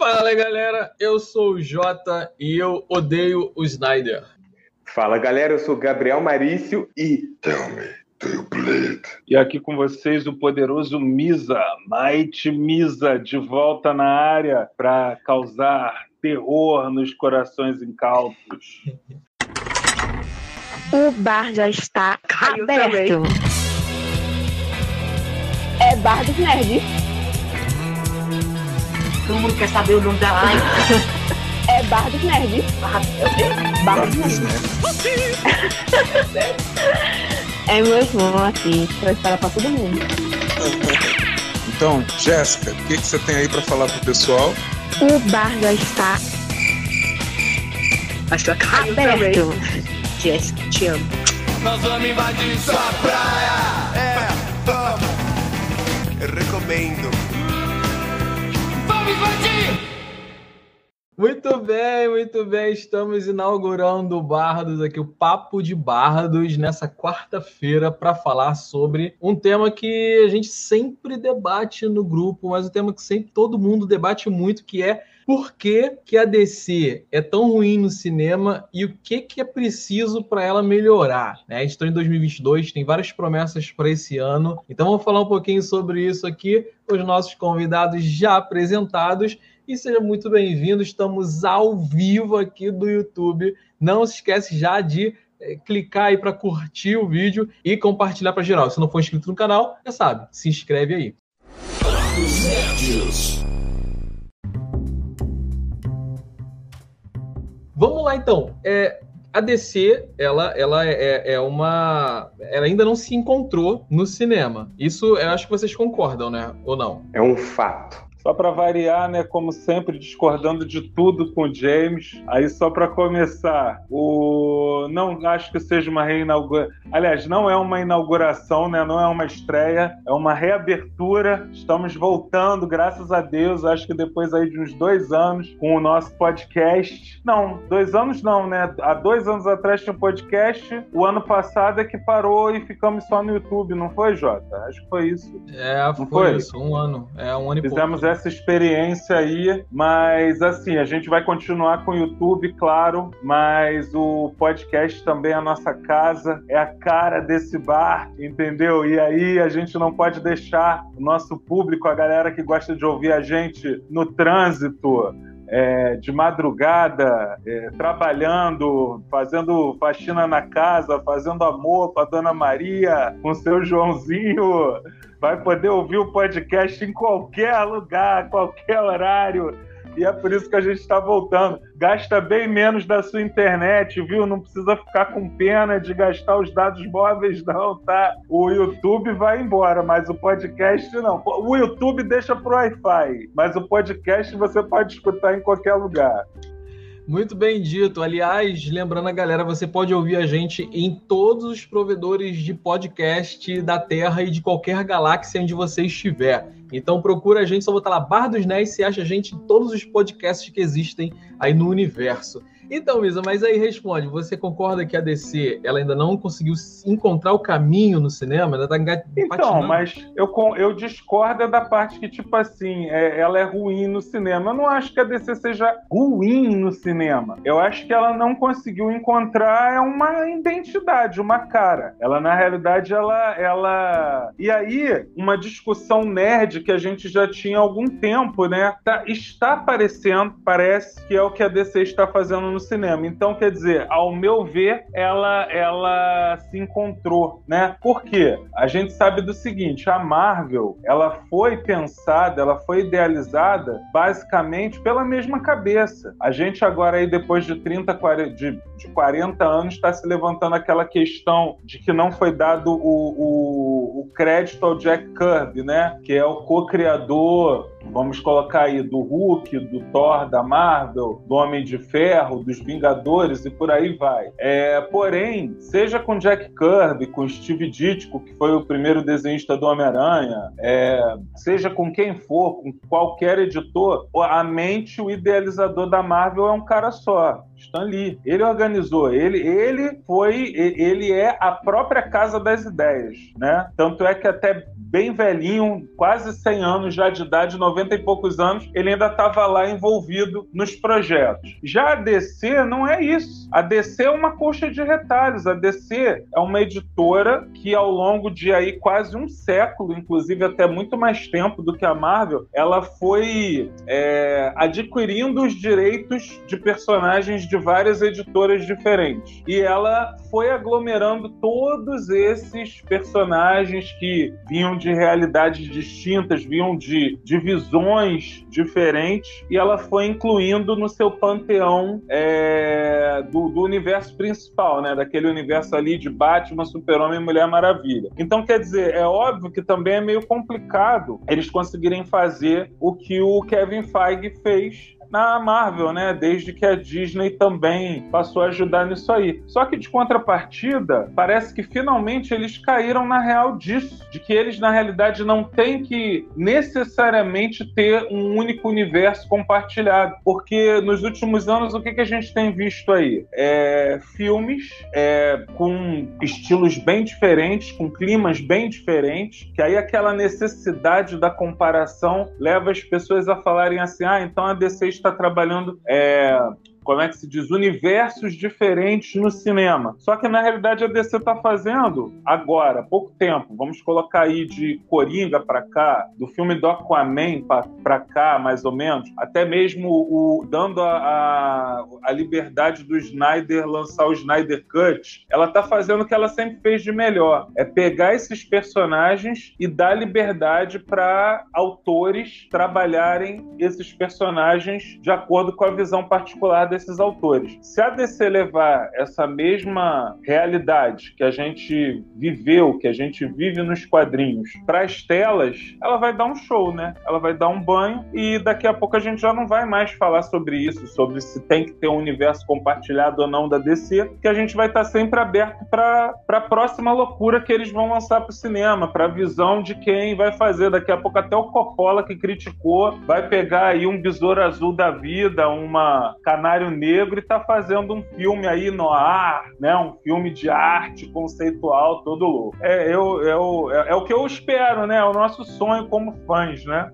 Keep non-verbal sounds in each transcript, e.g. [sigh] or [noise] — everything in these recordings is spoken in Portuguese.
Fala galera, eu sou o Jota e eu odeio o Snyder. Fala galera, eu sou Gabriel Marício e. Tell me, do you bleed? E aqui com vocês o poderoso Misa, Might Misa, de volta na área para causar terror nos corações incautos. [laughs] O bar já está Caiu aberto. também. É bar dos nerds. Todo mundo quer saber o nome da live. É bar dos nerds. Bar dos nerds. É mesmo assim, pra esperar pra todo mundo. Então, Jéssica, o que, que você tem aí pra falar pro pessoal? O bar já está Acho que caiu aberto. Jéssica, te amo. Nós vamos invadir sua praia. É, vamos. Eu recomendo. Muito bem, muito bem. Estamos inaugurando o Bardos aqui, o Papo de Bardos, nessa quarta-feira, para falar sobre um tema que a gente sempre debate no grupo, mas um tema que sempre todo mundo debate muito, que é por que, que a DC é tão ruim no cinema e o que, que é preciso para ela melhorar. Né? A gente está em 2022, tem várias promessas para esse ano, então vamos falar um pouquinho sobre isso aqui com os nossos convidados já apresentados. E seja muito bem-vindo, estamos ao vivo aqui do YouTube. Não se esquece já de eh, clicar aí para curtir o vídeo e compartilhar para geral. Se não for inscrito no canal, já sabe, se inscreve aí. Vamos lá então. É, a DC, ela, ela é, é uma. Ela ainda não se encontrou no cinema. Isso eu acho que vocês concordam, né? Ou não? É um fato. Só para variar, né, como sempre, discordando de tudo com o James. Aí só para começar, o não acho que seja uma reinauguração. Aliás, não é uma inauguração, né? Não é uma estreia, é uma reabertura. Estamos voltando, graças a Deus. Acho que depois aí de uns dois anos com o nosso podcast. Não, dois anos não, né? Há dois anos atrás tinha um podcast. O ano passado é que parou e ficamos só no YouTube, não foi, Jota? Acho que foi isso. É, foi, foi? isso, um ano. É um ano e Fizemos pouco. Essa experiência aí, mas assim, a gente vai continuar com o YouTube, claro, mas o podcast também é a nossa casa, é a cara desse bar, entendeu? E aí a gente não pode deixar o nosso público, a galera que gosta de ouvir a gente no trânsito, é, de madrugada, é, trabalhando, fazendo faxina na casa, fazendo amor com a Dona Maria, com seu Joãozinho, vai poder ouvir o podcast em qualquer lugar, qualquer horário. E é por isso que a gente está voltando. Gasta bem menos da sua internet, viu? Não precisa ficar com pena de gastar os dados móveis, não, tá? O YouTube vai embora, mas o podcast não. O YouTube deixa pro Wi-Fi, mas o podcast você pode escutar em qualquer lugar. Muito bem dito. Aliás, lembrando a galera, você pode ouvir a gente em todos os provedores de podcast da Terra e de qualquer galáxia onde você estiver. Então procura a gente, só botar lá Bar dos Nerds, você acha a gente em todos os podcasts que existem aí no universo. Então, Misa, mas aí responde, você concorda que a DC ela ainda não conseguiu encontrar o caminho no cinema? Ainda tá Então, patinando? mas eu, eu discordo da parte que, tipo assim, é- ela é ruim no cinema. Eu não acho que a DC seja ruim no cinema. Eu acho que ela não conseguiu encontrar uma identidade, uma cara. Ela, na realidade, ela. ela... E aí, uma discussão nerd que a gente já tinha há algum tempo, né? Tá- está aparecendo, parece que é o que a DC está fazendo no cinema. Então, quer dizer, ao meu ver, ela, ela se encontrou, né? Por quê? A gente sabe do seguinte, a Marvel, ela foi pensada, ela foi idealizada basicamente pela mesma cabeça. A gente agora aí, depois de 30, 40, de, de 40 anos, está se levantando aquela questão de que não foi dado o, o, o crédito ao Jack Kirby, né? Que é o co-criador vamos colocar aí do Hulk, do Thor, da Marvel, do Homem de Ferro, dos Vingadores e por aí vai. É, porém, seja com Jack Kirby, com Steve Ditko, que foi o primeiro desenhista do Homem-Aranha, é, seja com quem for, com qualquer editor, a mente, o idealizador da Marvel é um cara só. Stan Lee. Ele organizou, ele, ele foi, ele é a própria casa das ideias, né? Tanto é que até bem velhinho, quase 100 anos já de idade, 90 e poucos anos, ele ainda estava lá envolvido nos projetos. Já a DC não é isso. A DC é uma coxa de retalhos. A DC é uma editora que ao longo de aí quase um século, inclusive até muito mais tempo do que a Marvel, ela foi é, adquirindo os direitos de personagens de várias editoras diferentes. E ela foi aglomerando todos esses personagens que vinham de realidades distintas, vinham de, de visões diferentes, e ela foi incluindo no seu panteão é, do, do, universo principal, né? Daquele universo ali de Batman, Super-Homem e Mulher Maravilha. Então, quer dizer, é óbvio que também é meio complicado eles conseguirem fazer o que o Kevin Feige fez na Marvel, né? Desde que a Disney também passou a ajudar nisso aí. Só que de contrapartida, parece que finalmente eles caíram na real disso, de que eles na realidade não têm que necessariamente ter um único universo compartilhado, porque nos últimos anos o que, que a gente tem visto aí? É, filmes é, com estilos bem diferentes, com climas bem diferentes, que aí aquela necessidade da comparação leva as pessoas a falarem assim, ah, então a DC está trabalhando é, como é que se diz, universos diferentes no cinema. Só que na realidade a DC está fazendo agora, pouco tempo, vamos colocar aí de Coringa para cá, do filme do Aquaman para cá, mais ou menos, até mesmo o dando a, a, a, liberdade do Snyder lançar o Snyder Cut, ela está fazendo o que ela sempre fez de melhor, é pegar esses personagens e dar liberdade para autores trabalharem esses personagens de acordo com a visão particular desses autores. Se a DC levar essa mesma realidade que a gente viveu, que a gente vive nos quadrinhos, para as telas, ela vai dar um show, né? Ela vai dar um banho e daqui a pouco a gente já não vai mais falar sobre isso, sobre se tem que ter um universo compartilhado ou não da DC, que a gente vai estar sempre aberto para a próxima loucura que eles vão lançar para o cinema, para a visão de quem vai fazer. Daqui a pouco até o Coppola que criticou vai pegar aí um besouro azul da vida, uma canária Negro e está fazendo um filme aí no ar, né? Um filme de arte conceitual todo louco. É, eu, eu, é, é o que eu espero, né? É o nosso sonho como fãs, né?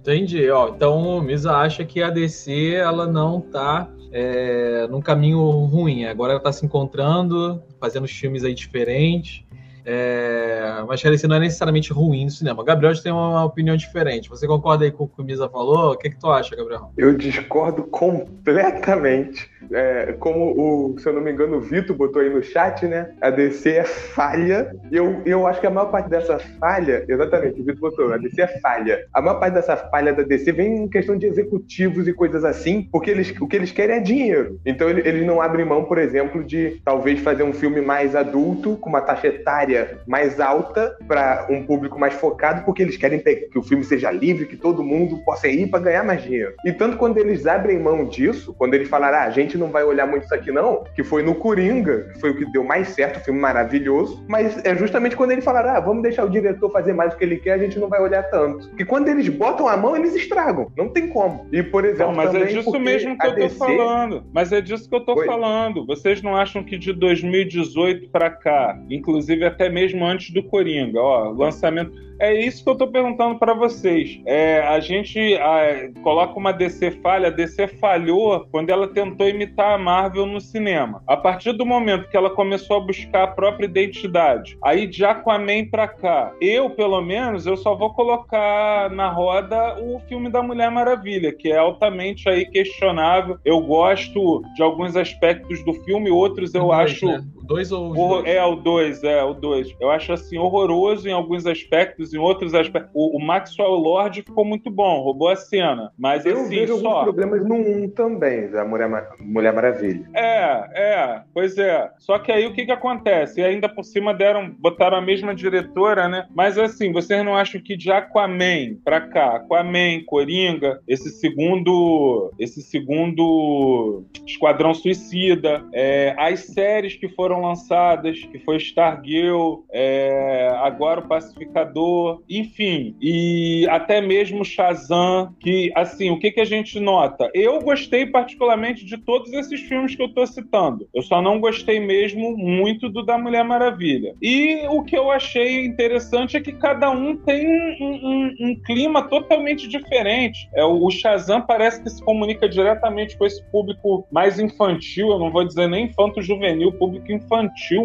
Entendi. Ó, então o Misa acha que a DC ela não está é, num caminho ruim. Agora ela está se encontrando, fazendo filmes aí diferentes. É, mas que não é necessariamente ruim no cinema. Gabriel tem uma opinião diferente. Você concorda aí com o que o Misa falou? O que, é que tu acha, Gabriel? Eu discordo completamente. É, como o, se eu não me engano, o Vitor botou aí no chat, né? A DC é falha. Eu, eu acho que a maior parte dessa falha, exatamente, o Vitor botou, a DC é falha. A maior parte dessa falha da DC vem em questão de executivos e coisas assim, porque eles, o que eles querem é dinheiro. Então eles não abrem mão, por exemplo, de talvez fazer um filme mais adulto, com uma taxa etária mais alta, para um público mais focado, porque eles querem que o filme seja livre, que todo mundo possa ir para ganhar mais dinheiro. E tanto quando eles abrem mão disso, quando eles falaram, ah, a gente não vai olhar muito isso aqui não, que foi no Coringa, que foi o que deu mais certo, o filme maravilhoso, mas é justamente quando eles falaram, ah, vamos deixar o diretor fazer mais o que ele quer, a gente não vai olhar tanto. Porque quando eles botam a mão, eles estragam, não tem como. E, por exemplo, não, mas é disso mesmo que eu tô DC... falando. Mas é disso que eu tô Oi? falando. Vocês não acham que de 2018 para cá, inclusive até mesmo antes do Coringa, ó, lançamento é isso que eu estou perguntando para vocês. É, a gente a, coloca uma DC falha, a DC falhou quando ela tentou imitar a Marvel no cinema. A partir do momento que ela começou a buscar a própria identidade, aí de Aquaman para cá, eu, pelo menos, eu só vou colocar na roda o filme da Mulher Maravilha, que é altamente aí questionável. Eu gosto de alguns aspectos do filme, outros eu acho... Né? O dois ou o dois? É, o dois, é, o dois. Eu acho, assim, horroroso em alguns aspectos em outros aspectos. O, o Maxwell Lord ficou muito bom, roubou a cena. Mas eu assim, vejo só... alguns problemas no 1 também, da Mulher, Mulher Maravilha. É, é, pois é. Só que aí o que que acontece? E ainda por cima deram, botaram a mesma diretora, né? Mas assim, vocês não acham que de Aquaman pra cá, Aquaman, Coringa, esse segundo, esse segundo Esquadrão Suicida, é, as séries que foram foram lançadas, que foi Stargirl, é, agora o Pacificador, enfim, e até mesmo Shazam, que, assim, o que, que a gente nota? Eu gostei particularmente de todos esses filmes que eu tô citando. Eu só não gostei mesmo muito do da Mulher Maravilha. E o que eu achei interessante é que cada um tem um, um, um clima totalmente diferente. É, o Shazam parece que se comunica diretamente com esse público mais infantil, eu não vou dizer nem infanto-juvenil, público infantil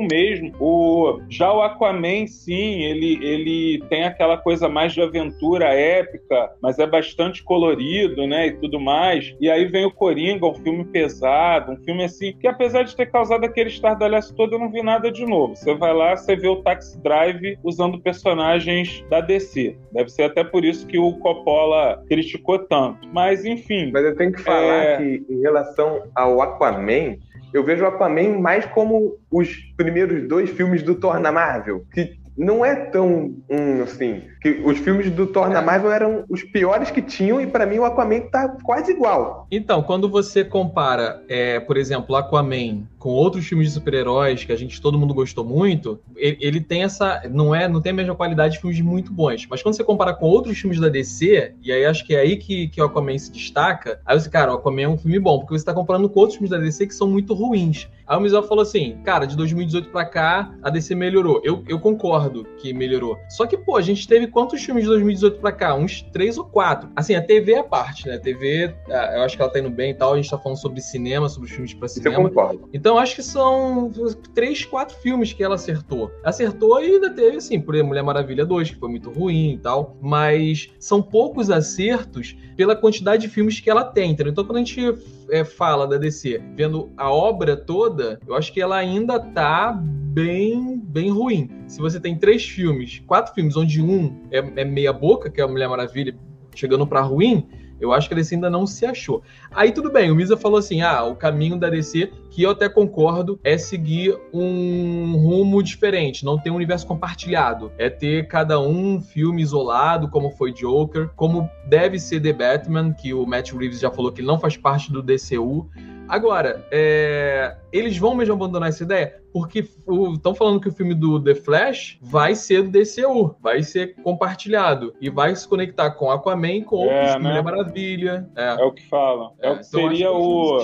mesmo. O, já o Aquaman, sim, ele, ele tem aquela coisa mais de aventura épica, mas é bastante colorido, né, e tudo mais. E aí vem o Coringa, um filme pesado, um filme assim, que apesar de ter causado aquele estardalhaço todo, eu não vi nada de novo. Você vai lá, você vê o Taxi Drive usando personagens da DC. Deve ser até por isso que o Coppola criticou tanto. Mas, enfim. Mas eu tenho que falar É. que, em relação ao Aquaman, eu vejo o Aquaman mais como os primeiros dois filmes do Thor na Marvel, que não é tão um, assim. Que os filmes do Thor na Marvel eram os piores que tinham, e pra mim o Aquaman tá quase igual. Então, quando você compara, é, por exemplo, Aquaman com outros filmes de super-heróis que a gente todo mundo gostou muito, ele, ele tem essa, não é, não tem a mesma qualidade de filmes muito bons. Mas quando você compara com outros filmes da DC, e aí acho que é aí que, que o Aquaman se destaca, aí você, cara, o Aquaman é um filme bom, porque você tá comparando com outros filmes da DC que são muito ruins. Aí o Mizel falou assim, cara, de 2018 pra cá, a DC melhorou. Eu, eu concordo que melhorou. Só que, pô, a gente teve quantos filmes de 2018 pra cá? Uns três ou quatro. Assim, a TV é a parte, né? A TV, ah, eu acho que ela tá indo bem e tal. A gente tá falando sobre cinema, sobre filmes pra Isso eu cinema. concordo. Então acho que são três, quatro filmes que ela acertou. Acertou e ainda teve, assim, por exemplo, Mulher Maravilha 2, que foi muito ruim e tal. Mas são poucos acertos pela quantidade de filmes que ela tem, entendeu? Então quando a gente é, fala da DC, vendo a obra toda, eu acho que ela ainda tá bem, bem ruim. Se você tem três filmes, quatro filmes, onde um é, é meia boca, que é a Mulher Maravilha chegando pra ruim, eu acho que a DC ainda não se achou. Aí tudo bem, o Misa falou assim: ah, o caminho da DC, que eu até concordo, é seguir um rumo diferente, não ter um universo compartilhado. É ter cada um filme isolado, como foi Joker, como deve ser The Batman, que o Matt Reeves já falou que ele não faz parte do DCU. Agora, é, eles vão mesmo abandonar essa ideia? Porque estão falando que o filme do The Flash vai ser do DCU, vai ser compartilhado e vai se conectar com Aquaman, com É, outros, né? Mulher Maravilha. É. É o que falam. É, o que então seria o,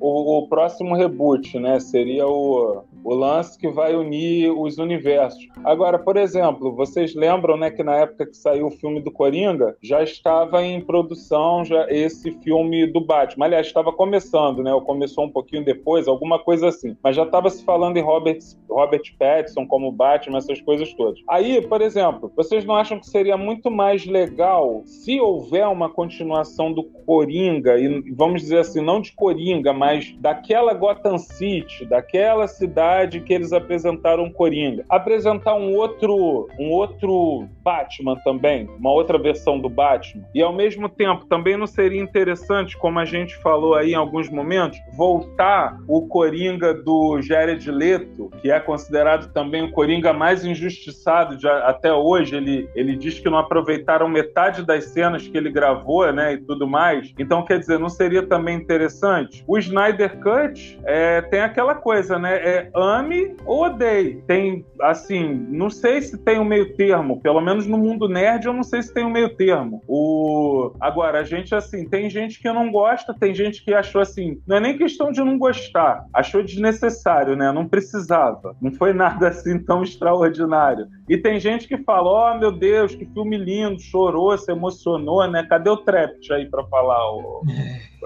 o, o próximo reboot, né? Seria o, o lance que vai unir os universos. Agora, por exemplo, vocês lembram, né, que na época que saiu o filme do Coringa, já estava em produção já esse filme do Batman. Aliás, estava começando, né? Ou começou um pouquinho depois, alguma coisa assim. Mas já estava se falando em Robert, Robert Pattinson como Batman, essas coisas todas. Aí, por exemplo, vocês não acham que seria muito mais legal se houver uma continuação do Coringa, e vamos dizer assim, não de Coringa, mas daquela Gotham City, daquela cidade que eles apresentaram Coringa. Apresentar um outro, um outro Batman também, uma outra versão do Batman. E ao mesmo tempo, também não seria interessante, como a gente falou aí em alguns momentos, voltar o Coringa do Jared Leto, que é considerado também o Coringa mais injustiçado de, até hoje. Ele, ele diz que não aproveitaram metade das cenas que ele gravou, né, e tudo mais. Então, quer dizer, não seria também interessante? O Snyder Cut é, tem aquela coisa, né? É ame ou odeie. Tem, assim, não sei se tem um meio termo. Pelo menos no mundo nerd, eu não sei se tem um meio termo. O... Agora, a gente, assim, tem gente que não gosta, tem gente que achou assim, não é nem questão de não gostar, achou desnecessário, né? Não precisava. Não foi nada assim tão extraordinário. E tem gente que fala, oh meu Deus, que filme lindo, chorou, se emocionou, né? Cadê o Trept aí pra falar, o,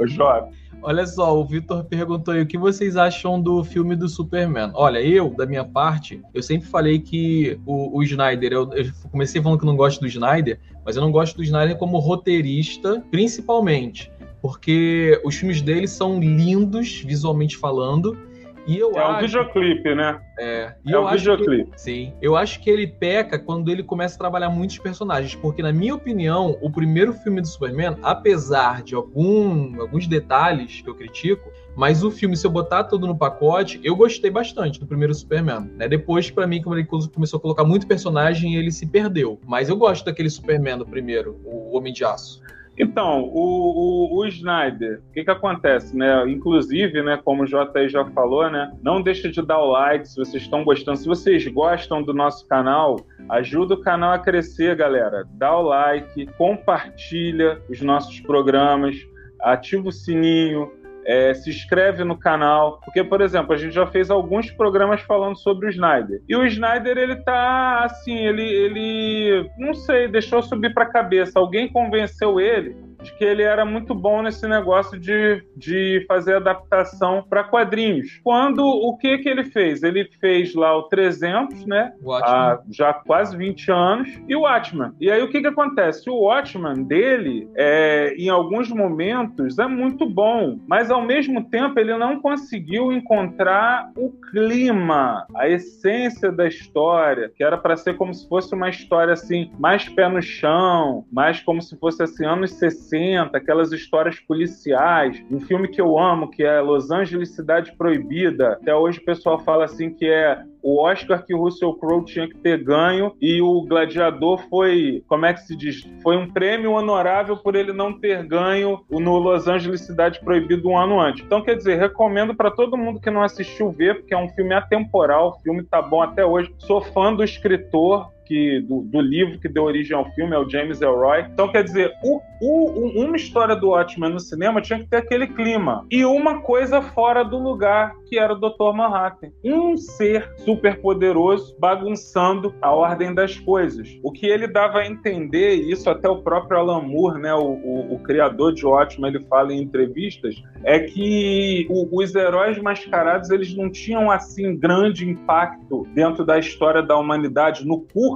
o jovem? Olha só, o Vitor perguntou aí o que vocês acham do filme do Superman. Olha, eu, da minha parte, eu sempre falei que o, o Snyder, eu, eu comecei falando que não gosto do Snyder, mas eu não gosto do Snyder como roteirista, principalmente, porque os filmes dele são lindos, visualmente falando, e eu É um acho... videoclipe, né? É, e É eu um acho que videoclipe. Sim. Eu acho que ele peca quando ele começa a trabalhar muitos personagens, porque, na minha opinião, o primeiro filme do Superman, apesar de algum, alguns detalhes que eu critico, mas o filme, se eu botar tudo no pacote, eu gostei bastante do primeiro Superman. Né? Depois, pra mim, quando ele começou a colocar muito personagem, ele se perdeu. Mas eu gosto daquele Superman do primeiro, o Homem de Aço. Então, o, o, o Snyder, o que que acontece, né? Inclusive, né, como o Jaí já falou, né, não deixa de dar o like se vocês estão gostando. Se vocês gostam do nosso canal, ajuda o canal a crescer, galera. Dá o like, compartilha os nossos programas, ativa o sininho, é, se inscreve no canal, porque, por exemplo, a gente já fez alguns programas falando sobre o Snyder. E o Snyder, ele tá assim, ele, ele não sei, deixou subir pra cabeça. Alguém convenceu ele de que ele era muito bom nesse negócio de, de fazer adaptação para quadrinhos. Quando o que que ele fez? Ele fez lá o 300, né? Watchmen. Há já quase 20 anos, e o Watchman. E aí o que que acontece? O Watchman dele, é, em alguns momentos, é muito bom, mas ao mesmo tempo ele não conseguiu encontrar o clima, a essência da história, que era para ser como se fosse uma história assim, mais pé no chão, mais como se fosse assim, anos 60 aquelas histórias policiais. Um filme que eu amo, que é Los Angeles Cidade Proibida. Até hoje o pessoal fala assim que é o Oscar que o Russell Crowe tinha que ter ganho e o Gladiador foi, como é que se diz? Foi um prêmio honorável por ele não ter ganho no Los Angeles Cidade Proibida um ano antes. Então, quer dizer, recomendo para todo mundo que não assistiu ver, porque é um filme atemporal, o filme tá bom até hoje. Sou fã do escritor, que, do, do, livro que deu origem ao filme, é o James Elroy. Então, quer dizer, o, o, uma história do Watchmen no cinema tinha que ter aquele clima. E uma coisa fora do lugar, que era o Dr. Manhattan. Um ser super poderoso bagunçando a ordem das coisas. O que ele dava a entender, e isso até o próprio Alan Moore, né, o, o, o criador de Watchmen, ele fala em entrevistas, é que os heróis mascarados eles não tinham assim grande impacto dentro da história da humanidade, no curso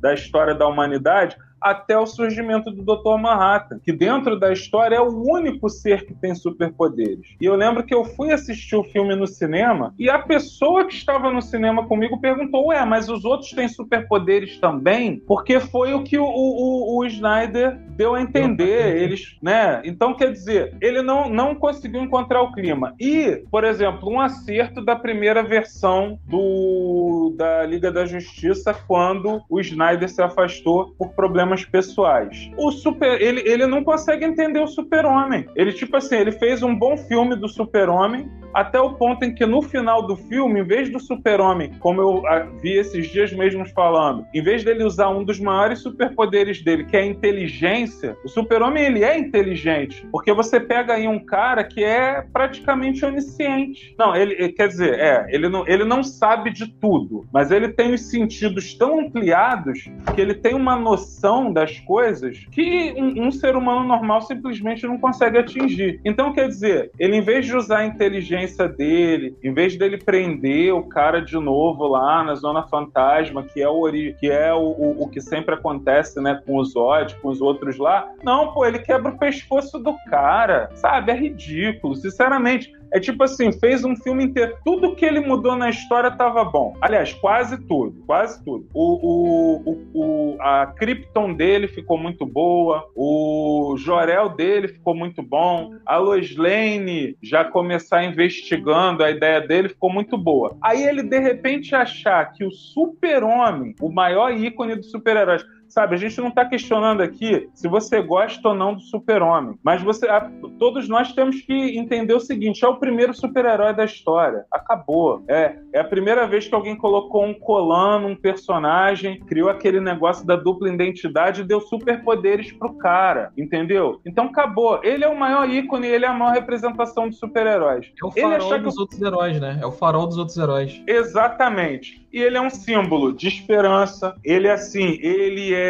da história da humanidade, até o surgimento do Dr. Manhattan, que dentro da história é o único ser que tem superpoderes. E eu lembro que eu fui assistir o filme no cinema e a pessoa que estava no cinema comigo perguntou: Ué, mas os outros têm superpoderes também? Porque foi o que o, o, o Snyder deu a entender. Eles, né? Então, quer dizer, ele não, não conseguiu encontrar o clima. E, por exemplo, um acerto da primeira versão do, da Liga da Justiça quando o Snyder se afastou por problemas problemas pessoais. O super, ele, ele não consegue entender o super-homem. Ele, tipo assim, ele fez um bom filme do super-homem, até o ponto em que no final do filme, em vez do super-homem, como eu ah, vi esses dias mesmos falando, em vez dele usar um dos maiores superpoderes dele, que é a inteligência, o super-homem ele é inteligente, porque você pega aí um cara que é praticamente onisciente. Não, ele quer dizer, é, ele não, ele não sabe de tudo, mas ele tem os sentidos tão ampliados que ele tem uma noção das coisas que um, um ser humano normal simplesmente não consegue atingir. Então, quer dizer, ele em vez de usar a inteligência dele, em vez dele prender o cara de novo lá na Zona Fantasma, que é o, que, é o, o, o que sempre acontece, né, com o Zod, com os outros lá, não, pô, ele quebra o pescoço do cara, sabe? É ridículo, sinceramente. É tipo assim, fez um filme inteiro. Tudo que ele mudou na história tava bom. Aliás, quase tudo. Quase tudo. O, o, o, a Krypton dele ficou muito boa. O Jorel dele ficou muito bom. A Lois Lane já começar investigando a ideia dele ficou muito boa. Aí ele, de repente, achar que o super-homem, o maior ícone dos super-heróis, Sabe, a gente não está questionando aqui se você gosta ou não do super-homem, mas você, a, todos nós temos que entender o seguinte: é o primeiro super-herói da história. Acabou. É, é a primeira vez que alguém colocou um colano, um personagem, criou aquele negócio da dupla identidade e deu superpoderes pro cara, entendeu? Então acabou. Ele é o maior ícone, ele é a maior representação de super-heróis. É o Ele farol que dos outros heróis, né? É o farol dos outros heróis. Exatamente. E ele é um símbolo de esperança. Ele, assim, ele é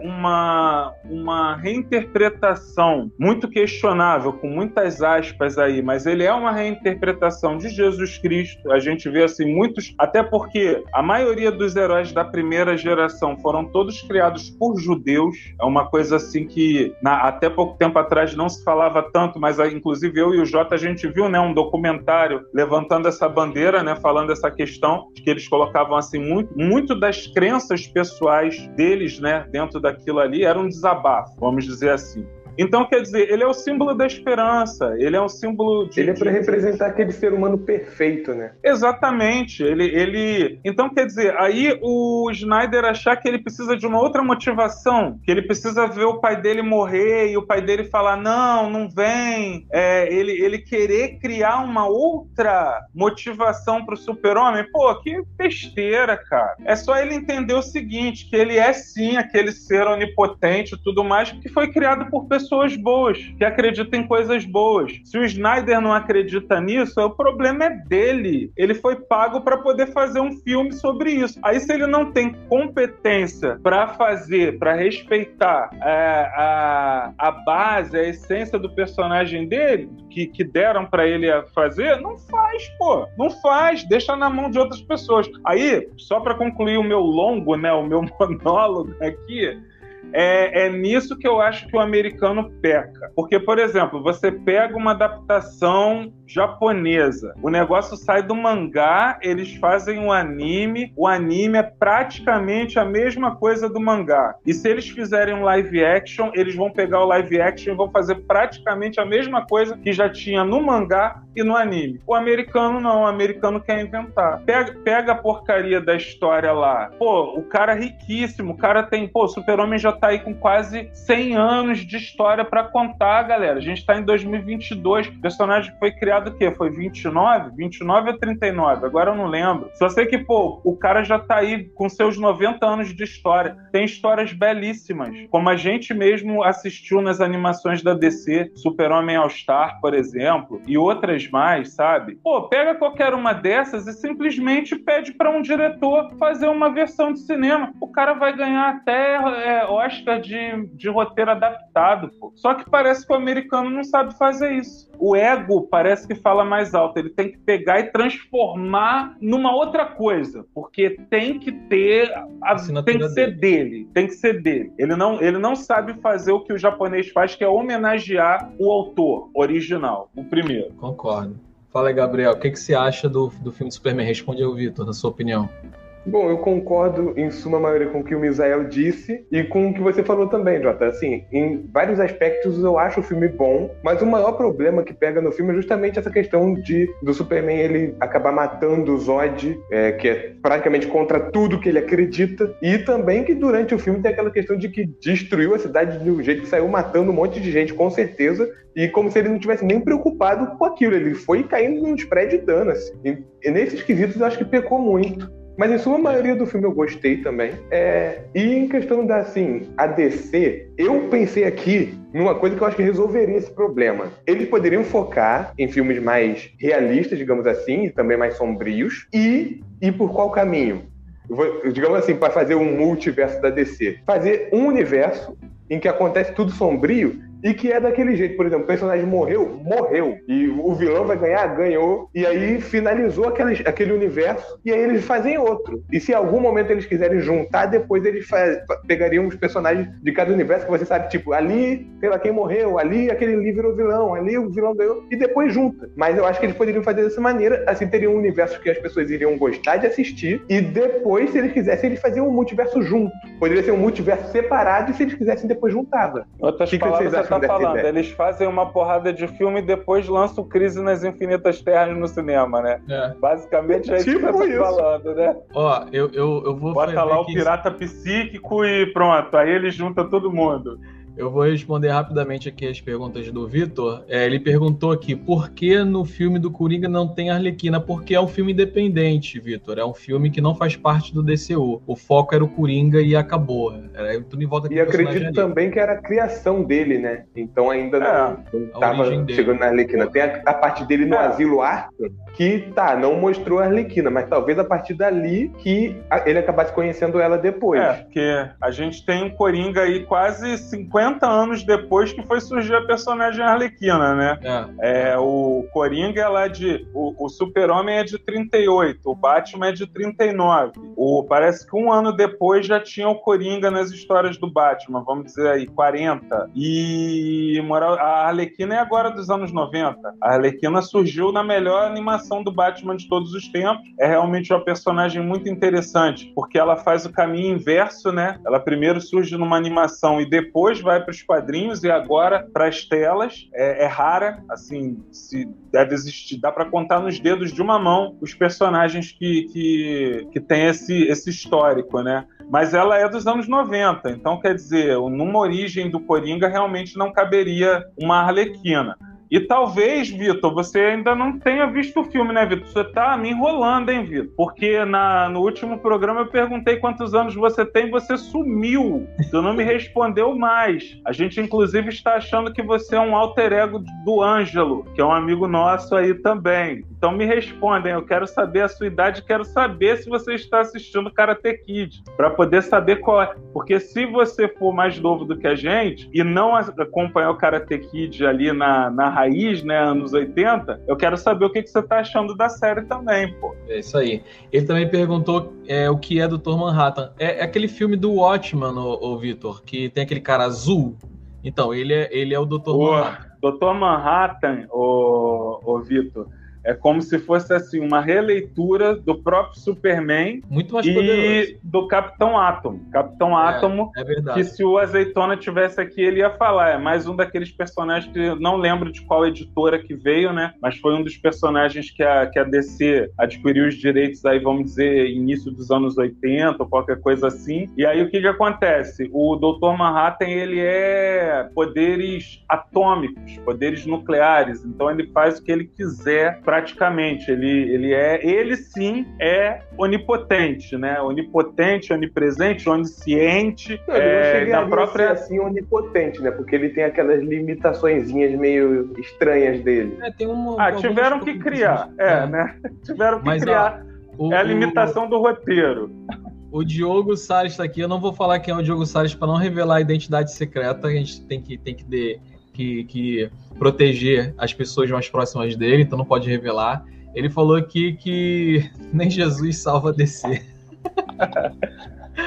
uma, uma reinterpretação muito questionável, com muitas aspas aí, mas ele é uma reinterpretação de Jesus Cristo. A gente vê, assim, muitos. Até porque a maioria dos heróis da primeira geração foram todos criados por judeus. É uma coisa, assim, que na, até pouco tempo atrás não se falava tanto, mas ah, inclusive eu e o Jota a gente viu, né, um documentário levantando essa bandeira, né, falando essa questão de que eles colocavam assim muito, muito das crenças pessoais deles, né, dentro daquilo ali era um desabafo, vamos dizer assim. Então, quer dizer, ele é o símbolo da esperança, ele é um símbolo de. Ele é para de- representar aquele ser humano perfeito, né? Exatamente. Ele, ele. Então, quer dizer, aí o Snyder achar que ele precisa de uma outra motivação, que ele precisa ver o pai dele morrer e o pai dele falar: não, não vem. É, ele, ele querer criar uma outra motivação pro super-homem. Pô, que besteira, cara. É só ele entender o seguinte: que ele é sim aquele ser onipotente e tudo mais, que foi criado por pessoas boas, que acreditam em coisas boas. Se o Snyder não acredita nisso, o problema é dele. Ele foi pago para poder fazer um filme sobre isso. Aí, se ele não tem competência para fazer, para respeitar é, a, a base, a essência do personagem dele, que, que deram para ele fazer, não faz, pô. Não faz, deixa na mão de outras pessoas. Aí, só para concluir o meu longo, né, o meu [laughs] monólogo aqui, é, é nisso que eu acho que o americano peca. Porque, por exemplo, você pega uma adaptação japonesa, o negócio sai do mangá, eles fazem um anime, o anime é praticamente a mesma coisa do mangá. E se eles fizerem um live action, eles vão pegar o live action e vão fazer praticamente a mesma coisa que já tinha no mangá e no anime. O americano não, o americano quer inventar. Pega, pega a porcaria da história lá. Pô, o cara é riquíssimo, o cara tem. Pô, o Super-Homem já tá aí com quase 100 anos de história pra contar, galera. A gente tá em 2022. O personagem foi criado o quê? Foi 29? 29 ou 39? Agora eu não lembro. Só sei que, pô, o cara já tá aí com seus 90 anos de história. Tem histórias belíssimas. Como a gente mesmo assistiu nas animações da DC, Super-Homem All-Star, por exemplo, e outras mais, sabe? Pô, pega qualquer uma dessas e simplesmente pede pra um diretor fazer uma versão de cinema. O cara vai ganhar até é, Oscar de, de roteiro adaptado, pô. Só que parece que o americano não sabe fazer isso. O ego parece que fala mais alto. Ele tem que pegar e transformar numa outra coisa, porque tem que ter, a- tem que ser dele, tem que ser dele. Ele não, ele não sabe fazer o que o japonês faz, que é homenagear o autor original, o primeiro. Concordo. Fala aí, Gabriel, o que, que você acha do, do filme Superman? Responde aí, Vitor, na sua opinião. Bom, eu concordo em suma maioria com o que o Misael disse e com o que você falou também, Jota. Assim, em vários aspectos eu acho o filme bom, mas o maior problema que pega no filme é justamente essa questão de do Superman ele acabar matando o Zod, é, que é praticamente contra tudo que ele acredita, e também que durante o filme tem aquela questão de que destruiu a cidade de um jeito que saiu matando um monte de gente, com certeza, e como se ele não tivesse nem preocupado com aquilo. Ele foi caindo nos prédios e dando, assim. E, e nesses quesitos eu acho que pecou muito. Mas em sua maioria do filme eu gostei também. É, e em questão da, assim, a DC, eu pensei aqui numa coisa que eu acho que resolveria esse problema. Eles poderiam focar em filmes mais realistas, digamos assim, e também mais sombrios, e ir por qual caminho? Vou- digamos assim, para fazer um multiverso da DC. Fazer um universo em que acontece tudo sombrio e que é daquele jeito. Por exemplo, o personagem morreu, morreu. E o vilão vai ganhar, ganhou. E aí finalizou aquele, aquele universo e aí eles fazem outro. E se em algum momento eles quiserem juntar, depois eles fa- pegariam os personagens de cada universo que você sabe, tipo, ali, sei lá, quem morreu, ali aquele ali virou vilão, ali o vilão ganhou, e depois junta. Mas eu acho que eles poderiam fazer dessa maneira, assim, teriam um universo que as pessoas iriam gostar de assistir, e depois, se eles quisessem, eles faziam um multiverso junto. Poderia ser um multiverso separado, e se eles quisessem, depois juntava. Outras O que que vocês você acham tá falando. ideia? Eles fazem uma porrada de filme e depois lançam Crise nas Infinitas Terras no cinema, né? É. Basicamente é isso Tipo que você isso. tá falando, né? Ó, eu, eu, eu vou Bota lá o aqui- pirata psíquico e pronto. Aí ele junta todo mundo. Eu vou responder rapidamente aqui as perguntas do Vitor. É, ele perguntou aqui, por que no filme do Coringa não tem Arlequina? Porque é um filme independente, Vitor. É um filme que não faz parte do DCU. O foco era o Coringa e acabou. Era tudo em volta E acredito também que era a criação dele, né? Então ainda É, não, tava dele. chegando na Arlequina. Tem a, a parte dele no É. asilo Arthur, que tá, não mostrou a Arlequina, mas talvez a partir dali que ele acabasse conhecendo ela depois. É, porque a gente tem um Coringa aí quase 50 anos depois que foi surgir a personagem Arlequina, né? É, É, o Coringa é lá de. O, o Super-Homem é de 38, o Batman é de 39. O, parece que um ano depois já tinha o Coringa nas histórias do Batman, vamos dizer aí, 40. E moral- a Arlequina é agora dos anos 90. A Arlequina surgiu na melhor animação do Batman de todos os tempos. É realmente uma personagem muito interessante, porque ela faz o caminho inverso, né? Ela primeiro surge numa animação e depois vai vai para os quadrinhos e agora para as telas. É, é rara, assim, se deve existir, dá para contar nos dedos de uma mão os personagens que, que, que tem esse, esse histórico, né? Mas ela é dos anos 90, então quer dizer, numa origem do Coringa realmente não caberia uma Arlequina. E talvez, Vitor, você ainda não tenha visto o filme, né, Vitor? Você tá me enrolando, hein, Vitor? Porque na, no último programa eu perguntei quantos anos você tem, você sumiu. Você não me respondeu mais. A gente, inclusive, está achando que você é um alter ego do Ângelo, que é um amigo nosso aí também. Então me respondem, eu quero saber a sua idade, quero saber se você está assistindo Karate Kid, para poder saber qual é. Porque se você for mais novo do que a gente e não acompanhar o Karate Kid ali na, na raiz, né, anos 80, eu quero saber o que, que você está achando da série também, pô. É isso aí. Ele também perguntou é, o que é Dr. Manhattan. É, é aquele filme do Watchman, o, o Vitor, que tem aquele cara azul. Então, ele é, ele é o Dr. O Manhattan. Dr. Manhattan, o, o Vitor, é como se fosse assim uma releitura do próprio Superman Muito mais e poderoso. do Capitão Átomo. Capitão Átomo, É que se o Azeitona tivesse aqui, ele ia falar. É mais um daqueles personagens que eu não lembro de qual editora que veio, né? Mas foi um dos personagens que a, que a DC adquiriu os direitos aí, vamos dizer, início dos anos 80 ou qualquer coisa assim. E aí o que que acontece? O Dr. Manhattan, ele é poderes atômicos, poderes nucleares. Então ele faz o que ele quiser praticamente. Ele, ele é, ele sim é onipotente, né? Onipotente, onipresente, onisciente. Não, ele não é, da própria a ser assim onipotente, né? Porque ele tem aquelas limitaçõezinhas meio estranhas dele. É, tem uma, Ah, tiveram que criar, é, É. né? [laughs] Tiveram que Mas, ó, criar. O, é a o- limitação do roteiro. O Diogo Salles está aqui. Eu não vou falar quem é o Diogo Salles para não revelar a identidade secreta. A gente tem que, tem que, de- que, que proteger as pessoas mais próximas dele, então não pode revelar. Ele falou aqui que [laughs] nem Jesus salva DC.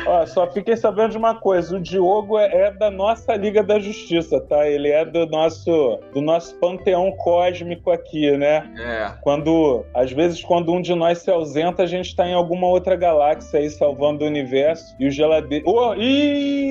Ó, só fiquei sabendo de uma coisa: o Diogo é, é da nossa Liga da Justiça, tá? Ele é do nosso, do nosso panteão cósmico aqui, né? É. Quando, às vezes, quando um de nós se ausenta, a gente tá em alguma outra galáxia aí salvando o universo e o geladeiro. Oh, ih!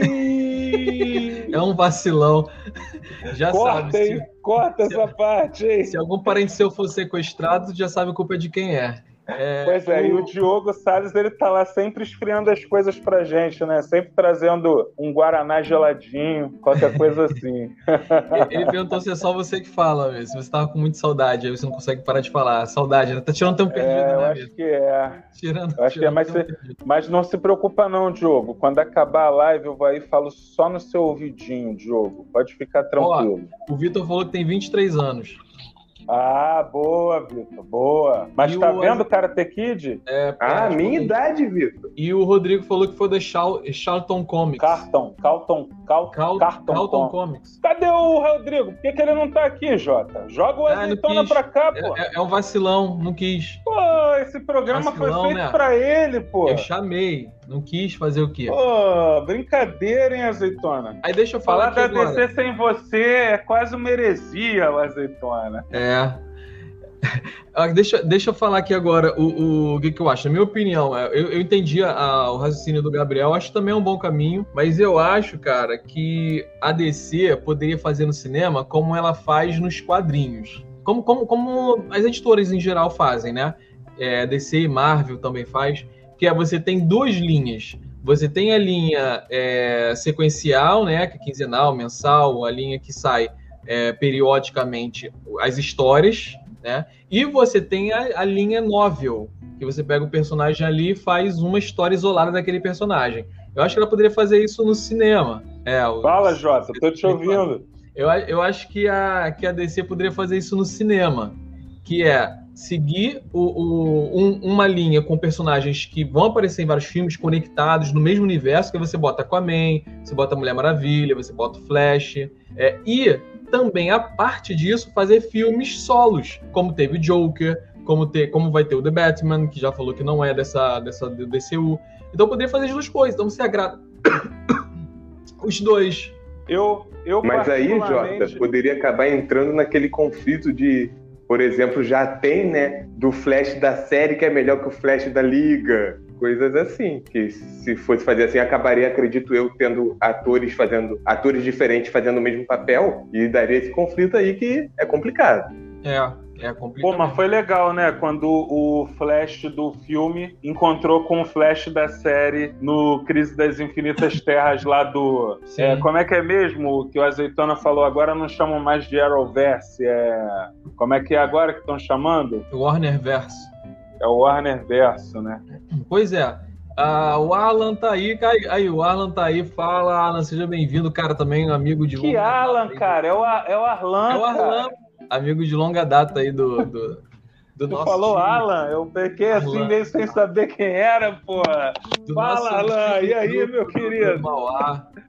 É um vacilão. [laughs] Já corta, sabe. hein? Corta essa parte, hein? Se, se algum parente seu for sequestrado, já sabe a culpa é de quem é. É, Pois é, e o Diogo Salles, ele tá lá sempre esfriando as coisas pra gente, né? Sempre trazendo um Guaraná geladinho, qualquer coisa assim. [laughs] Ele perguntou se é só você que fala, mesmo. se você tava com muita saudade, aí você não consegue parar de falar. Saudade, né? Tá tirando tempo perdido, É, eu né, acho Vitor? que é. Tirando, eu acho que é, mas você-. Mas não se preocupa não, Diogo. Quando acabar a live, eu vou aí e falo só no seu ouvidinho, Diogo. Pode ficar tranquilo. O Vitor falou que tem 23 anos. Ah, boa, Vitor, boa. Mas E tá o- vendo Karate Kid? É, Ah, é, minha idade, Vitor. E o Rodrigo falou que foi da Char- Charlton Comics. Carton, Carton, Cal, Cal- Carton, Carlton Com. Comics. Cadê o Rodrigo? Por que, que ele não tá aqui, Jota? Joga o Ah, azeitona pra cá, pô. É, é- é um vacilão, não quis. Pô, esse programa Vacilão, foi feito né? pra ele, pô. Eu chamei, não quis fazer o quê? Pô, brincadeira, hein, azeitona? Aí deixa eu falar, Falar da agora. DC sem você é quase uma heresia, azeitona. É. [laughs] Ah, deixa, deixa eu falar aqui agora o, o, o que, que eu acho. Na minha opinião, é, eu, eu entendi a- o raciocínio do Gabriel, acho também é um bom caminho, mas eu acho, cara, que a DC poderia fazer no cinema como ela faz nos quadrinhos. Como, como, como as editoras em geral fazem, né? É, DC e Marvel também faz, que é você tem duas linhas. Você tem a linha é, sequencial, né? Que é quinzenal, mensal, a linha que sai é, periodicamente as histórias, né? E você tem a, a linha novel, que você pega o personagem ali e faz uma história isolada daquele personagem. Eu acho que ela poderia fazer isso no cinema. É, o- Fala, Jota, tô te ouvindo. eu, eu acho que a, que a DC poderia fazer isso no cinema, que é seguir o, o- um- uma linha com personagens que vão aparecer em vários filmes conectados no mesmo universo, que você bota Aquaman, você bota Mulher Maravilha, você bota o Flash, é, e também, a parte disso, fazer filmes solos, como teve o Joker, como, ter, como vai ter o The Batman, que já falou que não é dessa, dessa DCU. Então poderia fazer as duas coisas. Então você agrada [coughs] os dois. Eu, eu Mas aí, Jota, poderia acabar entrando naquele conflito de, por exemplo, já tem, né, do Flash da série que é melhor que o Flash da Liga. coisas assim. Que se fosse fazer assim, acabaria, acredito eu, tendo atores fazendo atores diferentes fazendo o mesmo papel e daria esse conflito aí que é complicado. É, é complicado. Pô, mas foi legal, né? Quando o Flash do filme encontrou com o Flash da série no Crise das Infinitas [laughs] Terras lá do. É, como é que é mesmo que o Azeitona falou? Agora não chamam mais de Arrowverse. É... Como é que é agora que estão chamando? Warner Verso. É o Warner Verso, né? Pois é. Ah, o Arlan tá aí, aí, o Arlan tá aí, fala, Arlan, seja bem-vindo, cara, também um amigo de Que Alan, cara? É o, é o Arlan. É o cara. Amigo de longa data aí do, do, do nosso falou time, Alan, eu peguei assim Arlan. meio sem saber quem era, porra. do Fala, antigo e aí, meu do querido?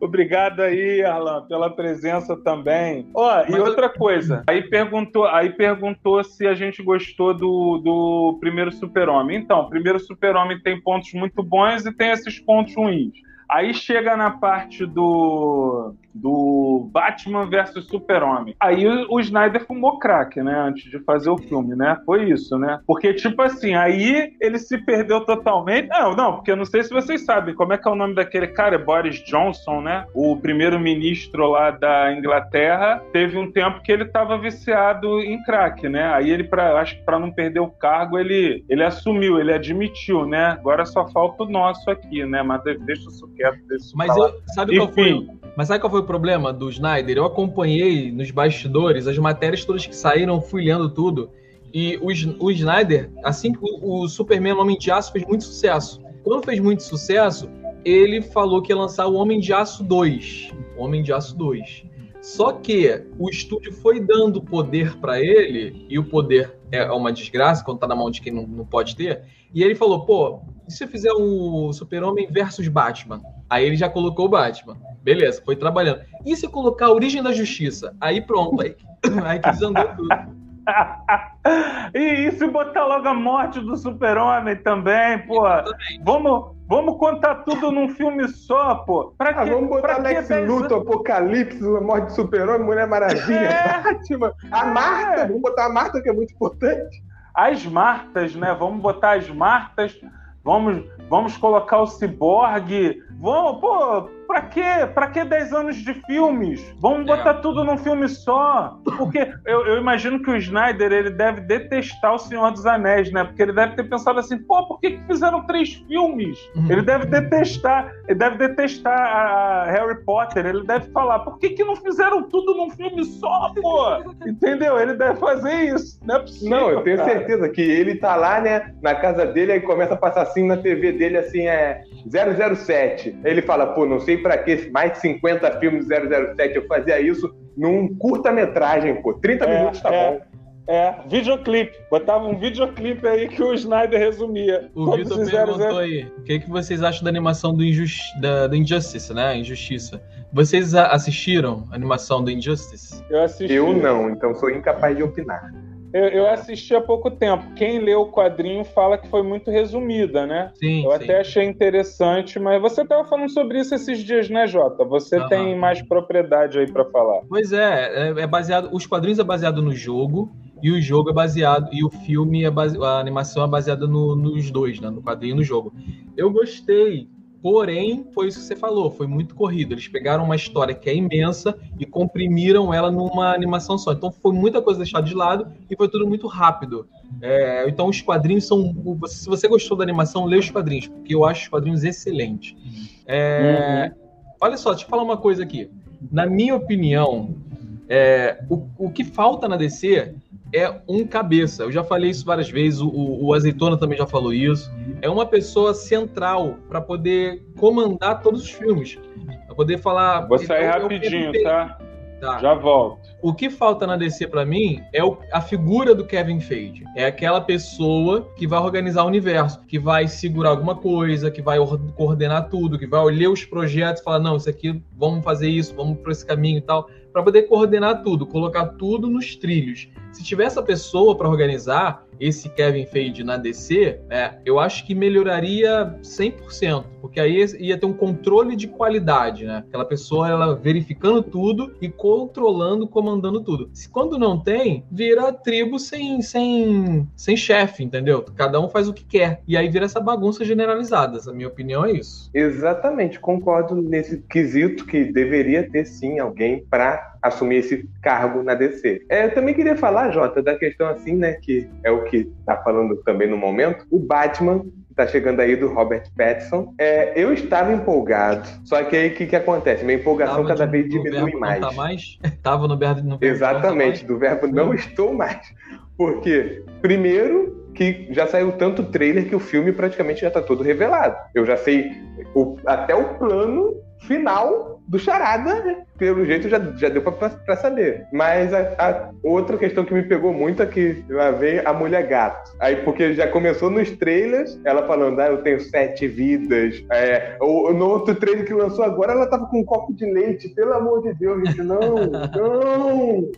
Obrigado aí, Arlan, pela presença também. Ó, e Mas eu- outra coisa, aí perguntou, aí perguntou se a gente gostou do, do primeiro Super-Homem. Então, o primeiro Super-Homem tem pontos muito bons e tem esses pontos ruins. Aí chega na parte do, do Batman versus Super-Homem. Aí o, o Snyder fumou crack, né? Antes de fazer o filme, né? Foi isso, né? Porque, tipo assim, aí ele se perdeu totalmente. Não, não, porque eu não sei se vocês sabem como é que é o nome daquele cara, é Boris Johnson, né? O primeiro-ministro lá da Inglaterra. Teve um tempo que ele tava viciado em crack, né? Aí ele, acho que pra não perder o cargo, ele, ele assumiu, ele admitiu, né? Agora só falta o nosso aqui, né? Mas de- deixa isso quieto. Deixa isso Mas eu, sabe qual foi? Enfim, Mas sabe qual foi o problema do Snyder? Eu acompanhei nos bastidores as matérias todas que saíram, fui lendo tudo. E o, o Snyder, assim que o, o Superman Homem de Aço fez muito sucesso. Quando fez muito sucesso, ele falou que ia lançar o Homem de Aço 2. O Homem de Aço 2. Só que o estúdio foi dando poder pra ele, e o poder é uma desgraça quando tá na mão de quem não, não pode ter. E ele falou: pô, e se eu fizer o Super-Homem versus Batman? Aí ele já colocou o Batman. Beleza, foi trabalhando. E se colocar a origem da justiça? Aí pronto, aí, [laughs] aí que desandou tudo. [laughs] e, e se botar logo a morte do super-homem também, pô? Vamos, vamos contar tudo num filme só, pô. Pra Ah, que, vamos botar pra que Lex dez Luthor, Apocalipse, a morte do Super-Homem, Mulher Maravilha, É. [laughs] Batman. A Marta, vamos botar a Marta, que é muito importante. As Martas, né? Vamos botar as Martas, vamos, vamos colocar o Cyborg. Vamos, pô, pra quê? Pra que 10 anos de filmes? Vamos É. botar tudo num filme só. Porque eu, eu imagino que o Snyder ele deve detestar o Senhor dos Anéis, né? Porque ele deve ter pensado assim, pô, por que, que fizeram três filmes? Uhum. Ele deve detestar, ele deve detestar a Harry Potter, ele deve falar, por que, que não fizeram tudo num filme só, pô? Entendeu? Ele deve fazer isso. Não é possível. Não, eu tenho cara. certeza que ele tá lá, né, na casa dele, aí começa a passar assim na TV dele, assim, é 007. Ele fala, pô, não sei pra que mais de 50 filmes 007 eu fazia isso num curta-metragem, pô. 30 É, minutos tá é. bom. É, videoclipe. Botava um videoclipe aí que o Snyder resumia. O Vitor perguntou é- aí, o que, que vocês acham da animação do, Injus da, do Injustice, né? Injustiça. Vocês assistiram a animação do Injustice? Eu assisti. Eu não, então sou incapaz de opinar. Eu, eu assisti há pouco tempo. Quem leu o quadrinho fala que foi muito resumida, né? Sim, Eu sim. até achei interessante, mas você estava falando sobre isso esses dias, né, Jota? Você tem mais propriedade aí para falar. Pois é, é, é baseado. Os quadrinhos é baseado no jogo e o jogo é baseado e o filme é base, a animação é baseada no- nos dois, né? No quadrinho e no jogo. Eu gostei, porém foi isso que você falou, foi muito corrido. Eles pegaram uma história que é imensa e comprimiram ela numa animação só. Então foi muita coisa deixada de lado e foi tudo muito rápido. É, então os quadrinhos são. Se você gostou da animação, lê os quadrinhos, porque eu acho os quadrinhos excelentes. É, Olha só, deixa eu falar uma coisa aqui. Na minha opinião, é, o, o que falta na DC é um cabeça. Eu já falei isso várias vezes, o, o- Azeitona também já falou isso. É uma pessoa central para poder comandar todos os filmes. Para poder falar. Vou sair É o- é o rapidinho, tá? Tá? Já volto. O que falta na DC pra mim é o- a figura do Kevin Feige. É aquela pessoa que vai organizar o universo, que vai segurar alguma coisa, que vai or- coordenar tudo, que vai olhar os projetos e falar: não, isso aqui, vamos fazer isso, vamos por esse caminho e tal. Pra poder coordenar tudo, colocar tudo nos trilhos. Se tiver essa pessoa pra organizar esse Kevin Feige na DC, é, eu acho que melhoraria 100%. Porque aí ia ter um controle de qualidade, né? Aquela pessoa ela verificando tudo e controlando, comandando tudo. Se quando não tem, vira tribo sem sem sem chefe, entendeu? Cada um faz o que quer. E aí vira essa bagunça generalizada. A minha opinião é isso. Exatamente, concordo nesse quesito que deveria ter sim alguém para assumir esse cargo na DC. É, eu também queria falar, Jota, da questão assim, né, que é o que tá falando também no momento, o Batman tá chegando aí do Robert Pattinson. É, eu estava empolgado, só que aí o que, que acontece? Minha empolgação Tava cada de- vez diminui mais. Não tá mais? [laughs] Tava no verbo verbo Exatamente, não do verbo não estou mais. Porque, primeiro, que já saiu tanto trailer que o filme praticamente já tá todo revelado. Eu já sei o- até o plano final do Charada, né? pelo jeito já, já deu pra, pra saber. Mas a, a outra questão que me pegou muito é que lá vem a mulher gato. Aí, porque já começou nos trailers, ela falando, ah, eu tenho sete vidas. É, ou, no outro trailer que lançou agora, ela tava com um copo de leite. Pelo amor de Deus, gente, não, [laughs] não.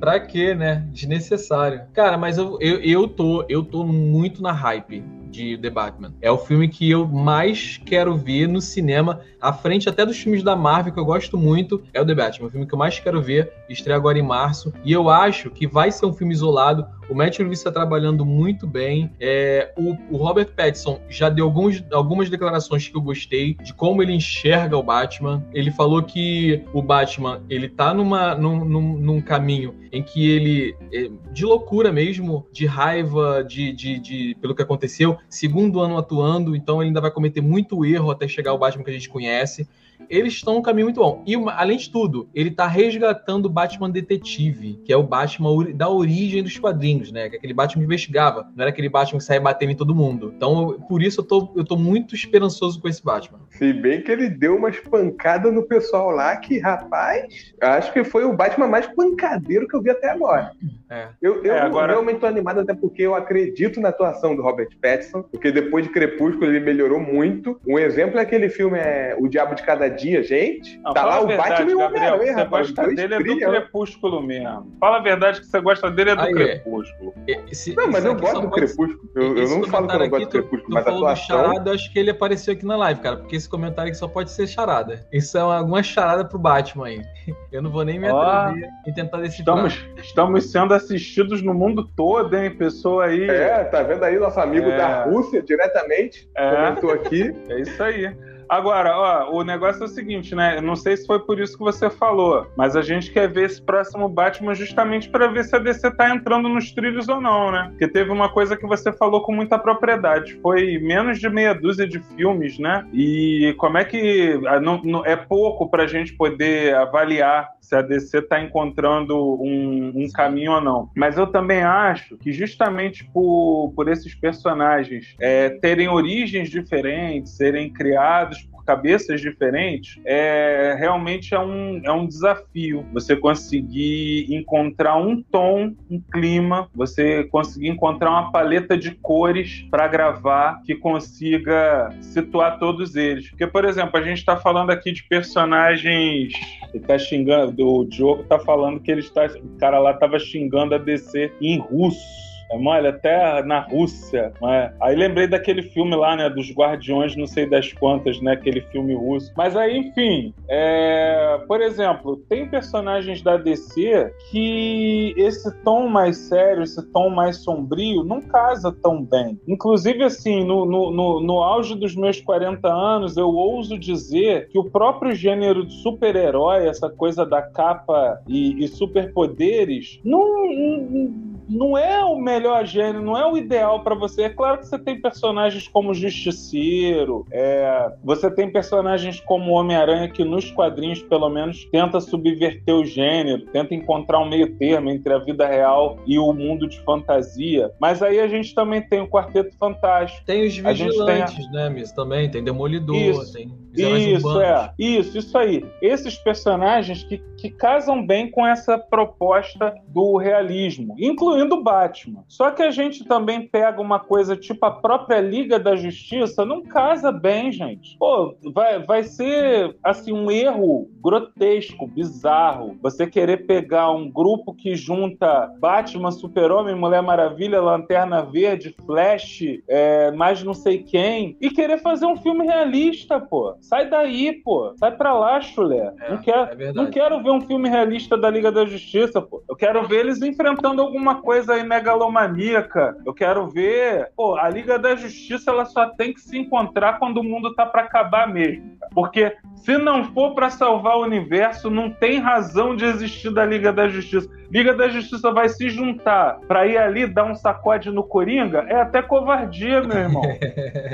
Pra quê, né? Desnecessário. Cara, mas eu, eu, eu, tô, eu tô muito na hype de The Batman. É o filme que eu mais quero ver no cinema, à frente até dos filmes da Marvel, que eu gosto muito, é o The Batman. O filme que eu mais quero ver, estreia agora em março. E eu acho que vai ser um filme isolado. O Matt Reeves está trabalhando muito bem. É, o, o Robert Pattinson já deu alguns, algumas declarações que eu gostei de como ele enxerga o Batman. Ele falou que o Batman ele tá numa, num, num, num caminho em que ele, é, de loucura mesmo, de raiva, de, de, de, pelo que aconteceu, segundo ano atuando, então ele ainda vai cometer muito erro até chegar ao Batman que a gente conhece. Eles estão num caminho muito bom. E, além de tudo, ele tá resgatando o Batman Detetive, que é o Batman da origem dos quadrinhos, né? Que é aquele Batman que investigava. Não era aquele Batman que saia batendo em todo mundo. Então, por isso, eu tô, eu tô muito esperançoso com esse Batman. Se bem que ele deu umas pancadas no pessoal lá que, rapaz, acho que foi o Batman mais pancadeiro que eu vi até agora. É. Eu, eu É, agora- realmente tô animado até porque eu acredito na atuação do Robert Pattinson, porque depois de Crepúsculo ele melhorou muito. Um exemplo é aquele filme é O Diabo de Cada Dia, gente. Não, tá fala lá a o verdade, Batman e o Gabriel, Homem-Aranha, Você rapaz. gosta Dois dele é do. Crepúsculo mesmo. Fala a verdade que você gosta dele é do Aí, é. Crepúsculo. Esse- Não, mas eu gosto do pode- Crepúsculo. Eu, eu não falo que eu não gosto do Crepúsculo, tu mas a falou do atuação. charada, eu acho que ele apareceu aqui na live, cara, porque esse comentário aqui só pode ser charada. Isso é alguma charada pro Batman aí. [laughs] Eu não vou nem me atrever em tentar decifrar. Estamos, estamos sendo assistidos no mundo todo, hein? Pessoa aí. É, tá vendo aí nosso amigo É. da Rússia diretamente? É. Comentou aqui. É isso aí. Agora, ó, o negócio é o seguinte, né? Não sei se foi por isso que você falou, mas a gente quer ver esse próximo Batman justamente para ver se a DC tá entrando nos trilhos ou não, né? Porque teve uma coisa que você falou com muita propriedade. Foi menos de meia dúzia de filmes, né? E como é que. ah, não- não- é pouco pra gente poder avaliar se a DC tá encontrando um, um caminho ou não. Mas eu também acho que justamente por, por esses personagens é, terem origens diferentes, serem criados cabeças diferentes, é, realmente é um, é um desafio você conseguir encontrar um tom, um clima, você conseguir encontrar uma paleta de cores para gravar que consiga situar todos eles. Porque, por exemplo, a gente está falando aqui de personagens. Ele tá xingando, o Diogo tá falando que ele está, o cara lá tava xingando a DC em russo. É mole, até na Rússia. né? Aí lembrei daquele filme lá, né? Dos Guardiões, não sei das quantas, né? Aquele filme russo. Mas aí, enfim, é, por exemplo, tem personagens da DC que esse tom mais sério, esse tom mais sombrio, não casa tão bem. Inclusive, assim, no, no, no, no auge dos meus 40 anos, eu ouso dizer que o próprio gênero de super-herói, essa coisa da capa e, e superpoderes, não, não não é o melhor gênero, não é o ideal pra você. É claro que você tem personagens como Justiceiro, é, você tem personagens como Homem-Aranha que nos quadrinhos, pelo menos, tenta subverter o gênero, tenta encontrar um meio termo entre a vida real e o mundo de fantasia. Mas aí a gente também tem o Quarteto Fantástico. Tem os A gente vigilantes, né, Miss? Também tem Demolidor, Isso. tem vigilantes Isso, urbanos. é. Isso, isso aí. Esses personagens que, que casam bem com essa proposta do realismo. Incluindo incluindo o Batman. Só que a gente também pega uma coisa tipo a própria Liga da Justiça, não casa bem, gente. Pô, vai, vai ser assim um erro grotesco, bizarro. Você querer pegar um grupo que junta Batman, Super-Homem, Mulher Maravilha, Lanterna Verde, Flash, é, mais não sei quem, e querer fazer um filme realista, pô. Sai daí, pô. Sai pra lá, chulé. É, não, quero, é não quero ver um filme realista da Liga da Justiça, pô. Eu quero ver eles enfrentando alguma coisa aí megalomaníaca. Eu quero ver. Pô, a Liga da Justiça ela só tem que se encontrar quando o mundo tá pra acabar mesmo. Porque se não for pra salvar o universo, não tem razão de existir da Liga da Justiça. Liga da Justiça vai se juntar pra ir ali dar um sacode no Coringa, é até covardia, meu irmão. [laughs]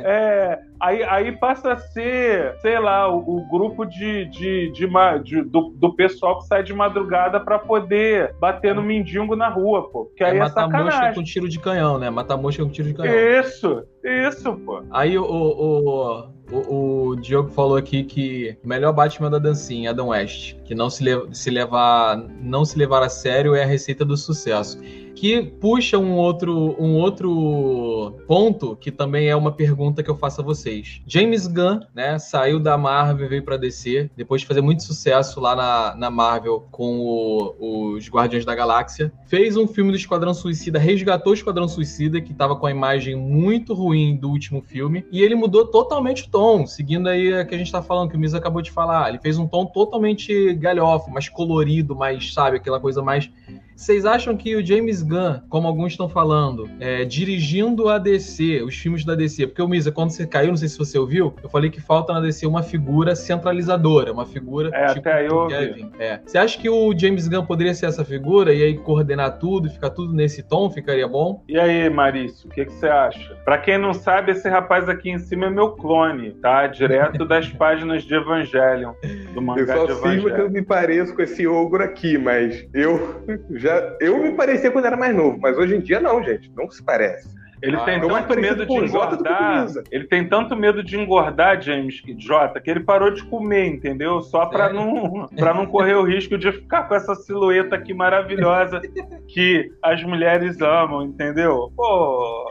É, aí, aí passa a ser, sei lá, o, o grupo de, de, de, de- do, do pessoal que sai de madrugada pra poder bater no mendigo na rua, pô. Que aí É é, matar mosca com tiro de canhão, né? Matar mosca com tiro de canhão. Isso, isso, pô. Aí o, o, o, o Diogo falou aqui que o melhor Batman da dancinha, Adam West, que não se, le- se levar não se levar a sério é a receita do sucesso. Que puxa um outro, um outro ponto que também é uma pergunta que eu faço a vocês. James Gunn, né, saiu da Marvel veio pra DC, depois de fazer muito sucesso lá na, na Marvel com o- os Guardiões da Galáxia. Fez um filme do Esquadrão Suicida, resgatou o Esquadrão Suicida, que tava com a imagem muito ruim do último filme, e ele mudou totalmente o tom, seguindo aí a que a gente tá falando, que o Misa acabou de falar. Ele fez um tom totalmente galhofa, mais colorido, mais, sabe, aquela coisa mais vocês acham que o James Gunn, como alguns estão falando, é, dirigindo a DC, os filmes da DC, porque o Misa, quando você caiu, não sei se você ouviu, eu falei que falta na DC uma figura centralizadora, uma figura É, até aí eu. Kevin. É. Você acha que o James Gunn poderia ser essa figura e aí coordenar tudo, ficar tudo nesse tom, ficaria bom? E aí, Marício, o que, que você acha? Pra quem não sabe, esse rapaz aqui em cima é meu clone, tá? Direto das [laughs] páginas de Evangelion, do Eu mangá só de cismo que eu Evangelion. me pareço com esse ogro aqui, mas eu já. Eu me parecia quando era mais novo, mas hoje em dia não, gente. Não se parece. Ele Ah, tem tanto medo de engordar. Ele tem tanto medo de engordar, James que- Jota, que ele parou de comer, entendeu? Só pra Sério? não, pra não correr o risco de ficar com essa silhueta aqui maravilhosa [laughs] que as mulheres amam, entendeu? Pô,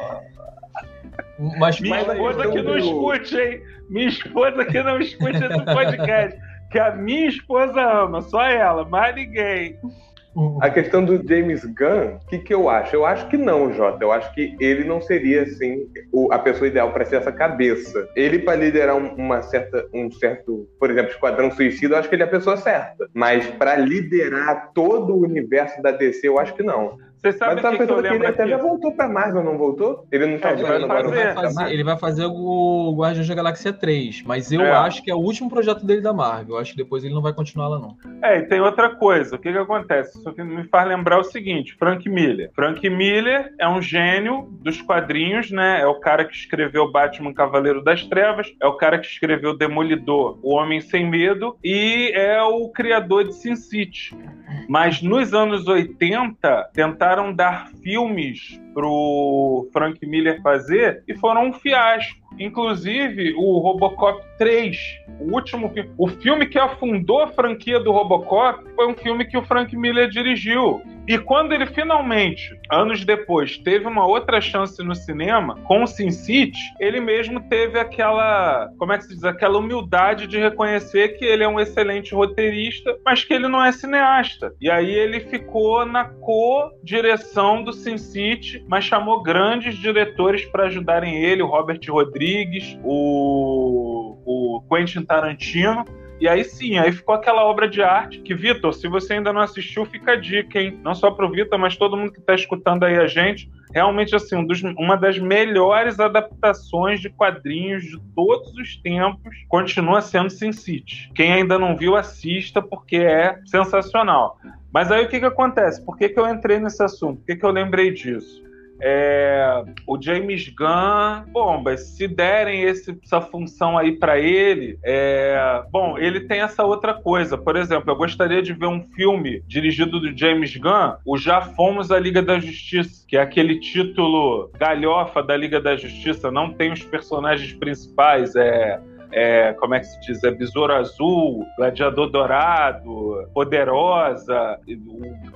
Mas minha esposa que não escute, hein? Minha esposa que não escute esse podcast. Que a minha esposa ama, só ela, mais ninguém. A questão do James Gunn, o que, que eu acho? Eu acho que não, Jota. Eu acho que ele não seria, assim, o- a pessoa ideal para ser essa cabeça. Ele, para liderar um- uma certa, um certo, por exemplo, Esquadrão Suicida, eu acho que ele é a pessoa certa. Mas para liderar todo o universo da DC, eu acho que não. Vocês sabem Mas que, tava que eu que ele até já voltou pra Marvel, não voltou? Ele não tá É, ele vai fazendo agora fazer. o Vai fazer- ele vai fazer o Guardiões da Galáxia 3, mas eu É. acho que é o último projeto dele da Marvel. Eu acho que depois ele não vai continuar lá, não. É, e tem outra coisa. O que que acontece? Isso aqui me faz lembrar o seguinte: Frank Miller. Frank Miller é um gênio dos quadrinhos, né? É o cara que escreveu Batman Cavaleiro das Trevas, é o cara que escreveu Demolidor, O Homem Sem Medo e é o criador de Sin City. Mas nos anos 80 tentaram dar filmes pro Frank Miller fazer e foram um fiasco. Inclusive o Robocop 3, o último filme, o filme que afundou a franquia do Robocop foi um filme que o Frank Miller dirigiu. E quando ele finalmente, anos depois, teve uma outra chance no cinema com o Sin City, ele mesmo teve aquela, como é que se diz, aquela humildade de reconhecer que ele é um excelente roteirista, mas que ele não é cineasta. E aí ele ficou na co-direção do Sin City, mas chamou grandes diretores para ajudarem ele, o Robert Rodrigues, o, o Quentin Tarantino. E aí sim, aí ficou aquela obra de arte que, Vitor, se você ainda não assistiu, fica a dica, hein? Não só pro Vitor, mas todo mundo que tá escutando aí a gente. Realmente, assim, um dos- uma das melhores adaptações de quadrinhos de todos os tempos continua sendo Sin City. Quem ainda não viu, assista, porque é sensacional. Mas aí o que que acontece? Por que, que eu entrei nesse assunto? Por que, que eu lembrei disso? É, o James Gunn, bomba, se derem esse- essa função aí pra ele, é, bom, ele tem essa outra coisa. Por exemplo, eu gostaria de ver um filme dirigido do James Gunn, o Já Fomos à Liga da Justiça, que é aquele título galhofa da Liga da Justiça, não tem os personagens principais, é é, como é que se diz? É Besouro Azul, Gladiador Dourado, Poderosa,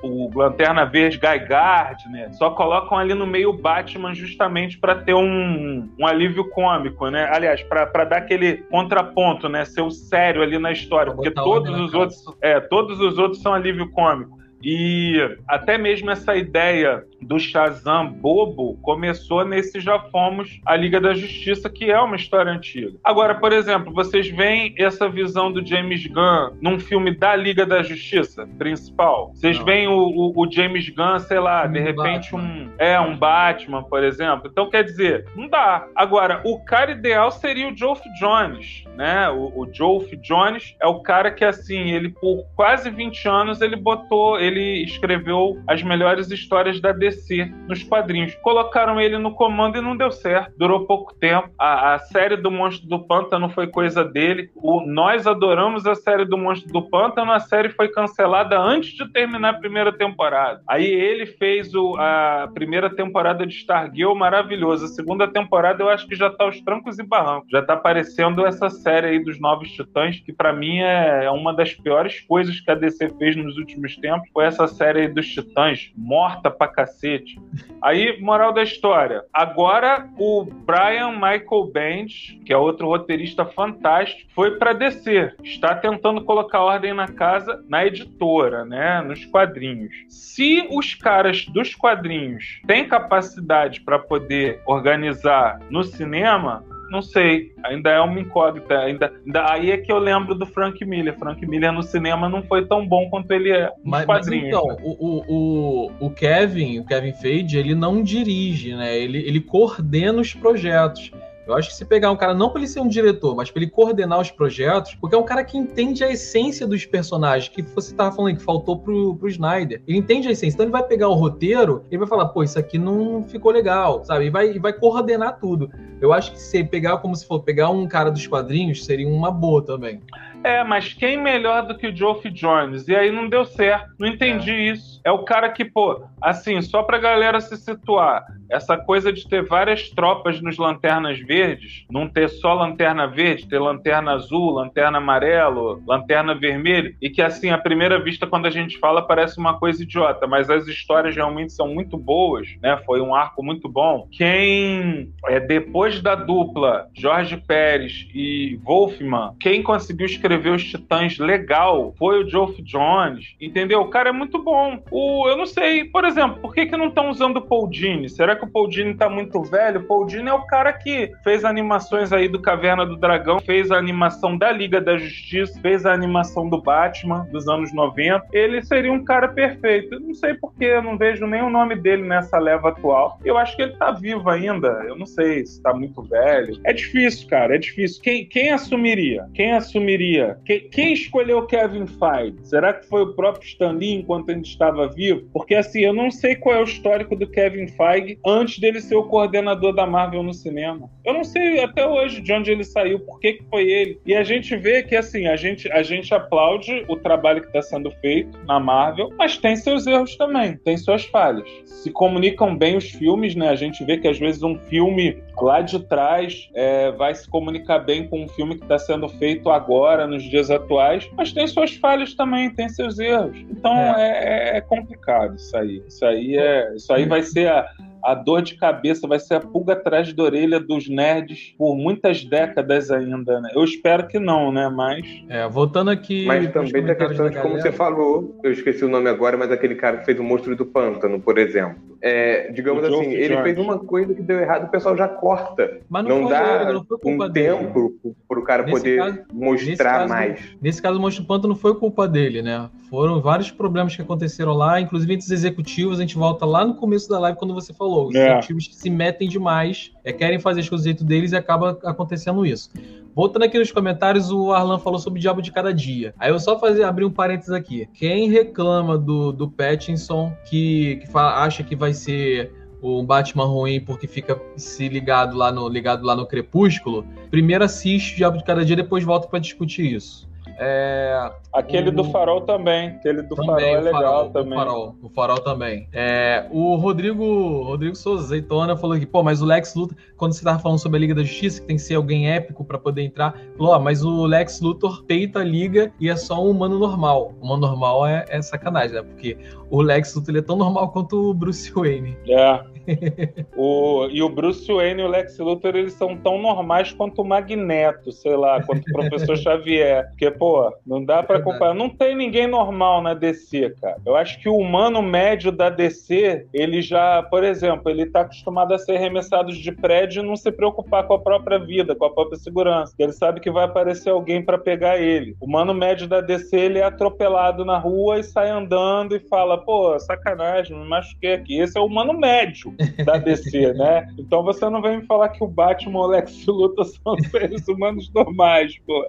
o, o Lanterna Verde Guy Gardner. Só colocam ali no meio o Batman justamente para ter um, um alívio cômico, né? Aliás, para dar aquele contraponto, né? Ser o sério ali na história, porque todos os outros, é, todos os outros são alívio cômico. E até mesmo essa ideia do Shazam bobo começou nesse Já Fomos a Liga da Justiça, que é uma história antiga. Agora, por exemplo, vocês veem essa visão do James Gunn num filme da Liga da Justiça principal? Vocês veem o, o, o, James Gunn, sei lá, de repente um. É, um Batman, por exemplo. Então, quer dizer, não dá. Agora, o cara ideal seria o Geoff Jones, né? O, o Geoff Jones é o cara que, assim, ele por quase 20 anos ele botou, ele escreveu as melhores histórias da DC DC nos quadrinhos. Colocaram ele no comando e não deu certo. Durou pouco tempo. A, a série do Monstro do Pântano foi coisa dele. O, nós adoramos a série do Monstro do Pântano. A série foi cancelada antes de terminar a primeira temporada. Aí ele fez o, a primeira temporada de Stargirl maravilhosa. A segunda temporada eu acho que já tá aos trancos e barrancos. Já tá aparecendo essa série aí dos Novos Titãs, que para mim é, é uma das piores coisas que a DC fez nos últimos tempos. Foi essa série aí dos Titãs, morta pra cacete cacete. Aí, moral da história. Agora, o Brian Michael Bendis, que é outro roteirista fantástico, foi para descer. Está tentando colocar ordem na casa, na editora, né? Nos quadrinhos. Se os caras dos quadrinhos têm capacidade para poder organizar no cinema, não sei, ainda é uma incógnita. Ainda, ainda, aí é que eu lembro do Frank Miller. Frank Miller no cinema não foi tão bom quanto ele é nos mas, quadrinhos. Mas então, né? o, o, o Kevin, o Kevin Feige, ele não dirige, né? Ele, ele coordena os projetos. Eu acho que se pegar um cara, não para ele ser um diretor, mas para ele coordenar os projetos, porque é um cara que entende a essência dos personagens, que você estava falando que faltou pro, pro Snyder. Ele entende a essência. Então ele vai pegar o roteiro e vai falar, pô, isso aqui não ficou legal, sabe? E vai, e vai coordenar tudo. Eu acho que se pegar como se for pegar um cara dos quadrinhos, seria uma boa também. É, mas quem melhor do que o Geoff Jones? E aí não deu certo. Não entendi é. isso. É o cara que, pô, assim, só pra galera se situar, essa coisa de ter várias tropas nos lanternas verdes, não ter só lanterna verde, ter lanterna azul, lanterna amarelo, lanterna vermelho, e que assim, à primeira vista, quando a gente fala, parece uma coisa idiota, mas as histórias realmente são muito boas, né? Foi um arco muito bom. Quem, é, depois da dupla Jorge Pérez e Wolfman, quem conseguiu escrever os Titãs legal foi o Geoff Jones, entendeu? O cara é muito bom. O, eu não sei, por exemplo, por que, que não estão usando o Paul Dini? Será que o Paul Dini tá muito velho? O Paul Dini é o cara que fez animações aí do Caverna do Dragão, fez a animação da Liga da Justiça, fez a animação do Batman dos anos 90. Ele seria um cara perfeito. Eu não sei porque eu não vejo nem o nome dele nessa leva atual. Eu acho que ele tá vivo ainda. Eu não sei se tá muito velho. É difícil, cara, é difícil. Quem, quem assumiria? Quem assumiria? Quem, quem escolheu Kevin Feige? Será que foi o próprio Stan Lee enquanto ele estava vivo? Porque assim, eu não sei qual é o histórico do Kevin Feige antes dele ser o coordenador da Marvel no cinema. Eu não sei até hoje de onde ele saiu, por que, que foi ele. E a gente vê que, assim, a gente, a gente aplaude o trabalho que está sendo feito na Marvel, mas tem seus erros também, tem suas falhas. Se comunicam bem os filmes, né? A gente vê que às vezes um filme lá de trás é, vai se comunicar bem com um filme que está sendo feito agora, nos dias atuais, mas tem suas falhas também, tem seus erros. Então é, é, é complicado isso aí. Isso aí, é, isso aí vai ser a, a dor de cabeça vai ser a pulga atrás da orelha dos nerds por muitas décadas ainda, né? Eu espero que não, né? Mas. É, voltando aqui. Mas também tem a questão de como você falou, eu esqueci o nome agora, mas aquele cara que fez o Monstro do Pântano, por exemplo. É, digamos o assim, ele fez uma coisa que deu errado, o pessoal já corta. Mas não, não dá ele, não um dele. tempo para o cara nesse poder caso, mostrar nesse mais. Caso, nesse caso, o Monstro do Pântano não foi culpa dele, né? Foram vários problemas que aconteceram lá, inclusive entre os executivos. A gente volta lá no começo da live quando você falou. Os é. executivos que se metem demais, é, querem fazer as coisas do jeito deles e acaba acontecendo isso. Voltando aqui nos comentários, o Arlan falou sobre o Diabo de Cada Dia. Aí eu só fazer abrir um parênteses aqui. Quem reclama do, do Pattinson, que, que fala, acha que vai ser um Batman ruim porque fica se ligado lá no ligado lá no Crepúsculo, primeiro assiste o Diabo de Cada Dia, depois volta para discutir isso. É, Aquele O- do farol também. Aquele do farol também, é o legal farol, também. O farol, o farol também. É, o Rodrigo, Rodrigo Souza Zeitona falou aqui, pô, mas o Lex Luthor, quando você tava falando sobre a Liga da Justiça, que tem que ser alguém épico pra poder entrar, falou, ó, mas o Lex Luthor peita a Liga e é só um humano normal. O humano normal é, é sacanagem, né? Porque o Lex Luthor é tão normal quanto o Bruce Wayne. É. [laughs] o, e o Bruce Wayne e o Lex Luthor, eles são tão normais quanto o Magneto, sei lá, quanto o Professor [laughs] Xavier. Porque, pô, não dá pra Verdade. comparar. Não tem ninguém normal na DC, cara. Eu acho que o humano médio da DC, ele já, por exemplo, ele tá acostumado a ser arremessado de prédio e não se preocupar com a própria vida, com a própria segurança. Ele sabe que vai aparecer alguém pra pegar ele. O humano médio da DC, ele é atropelado na rua e sai andando e fala, pô, sacanagem, me machuquei aqui. Esse é o humano médio da [laughs] DC, né? Então você não vem me falar que o Batman e o Lex Luthor são seres humanos normais, pô.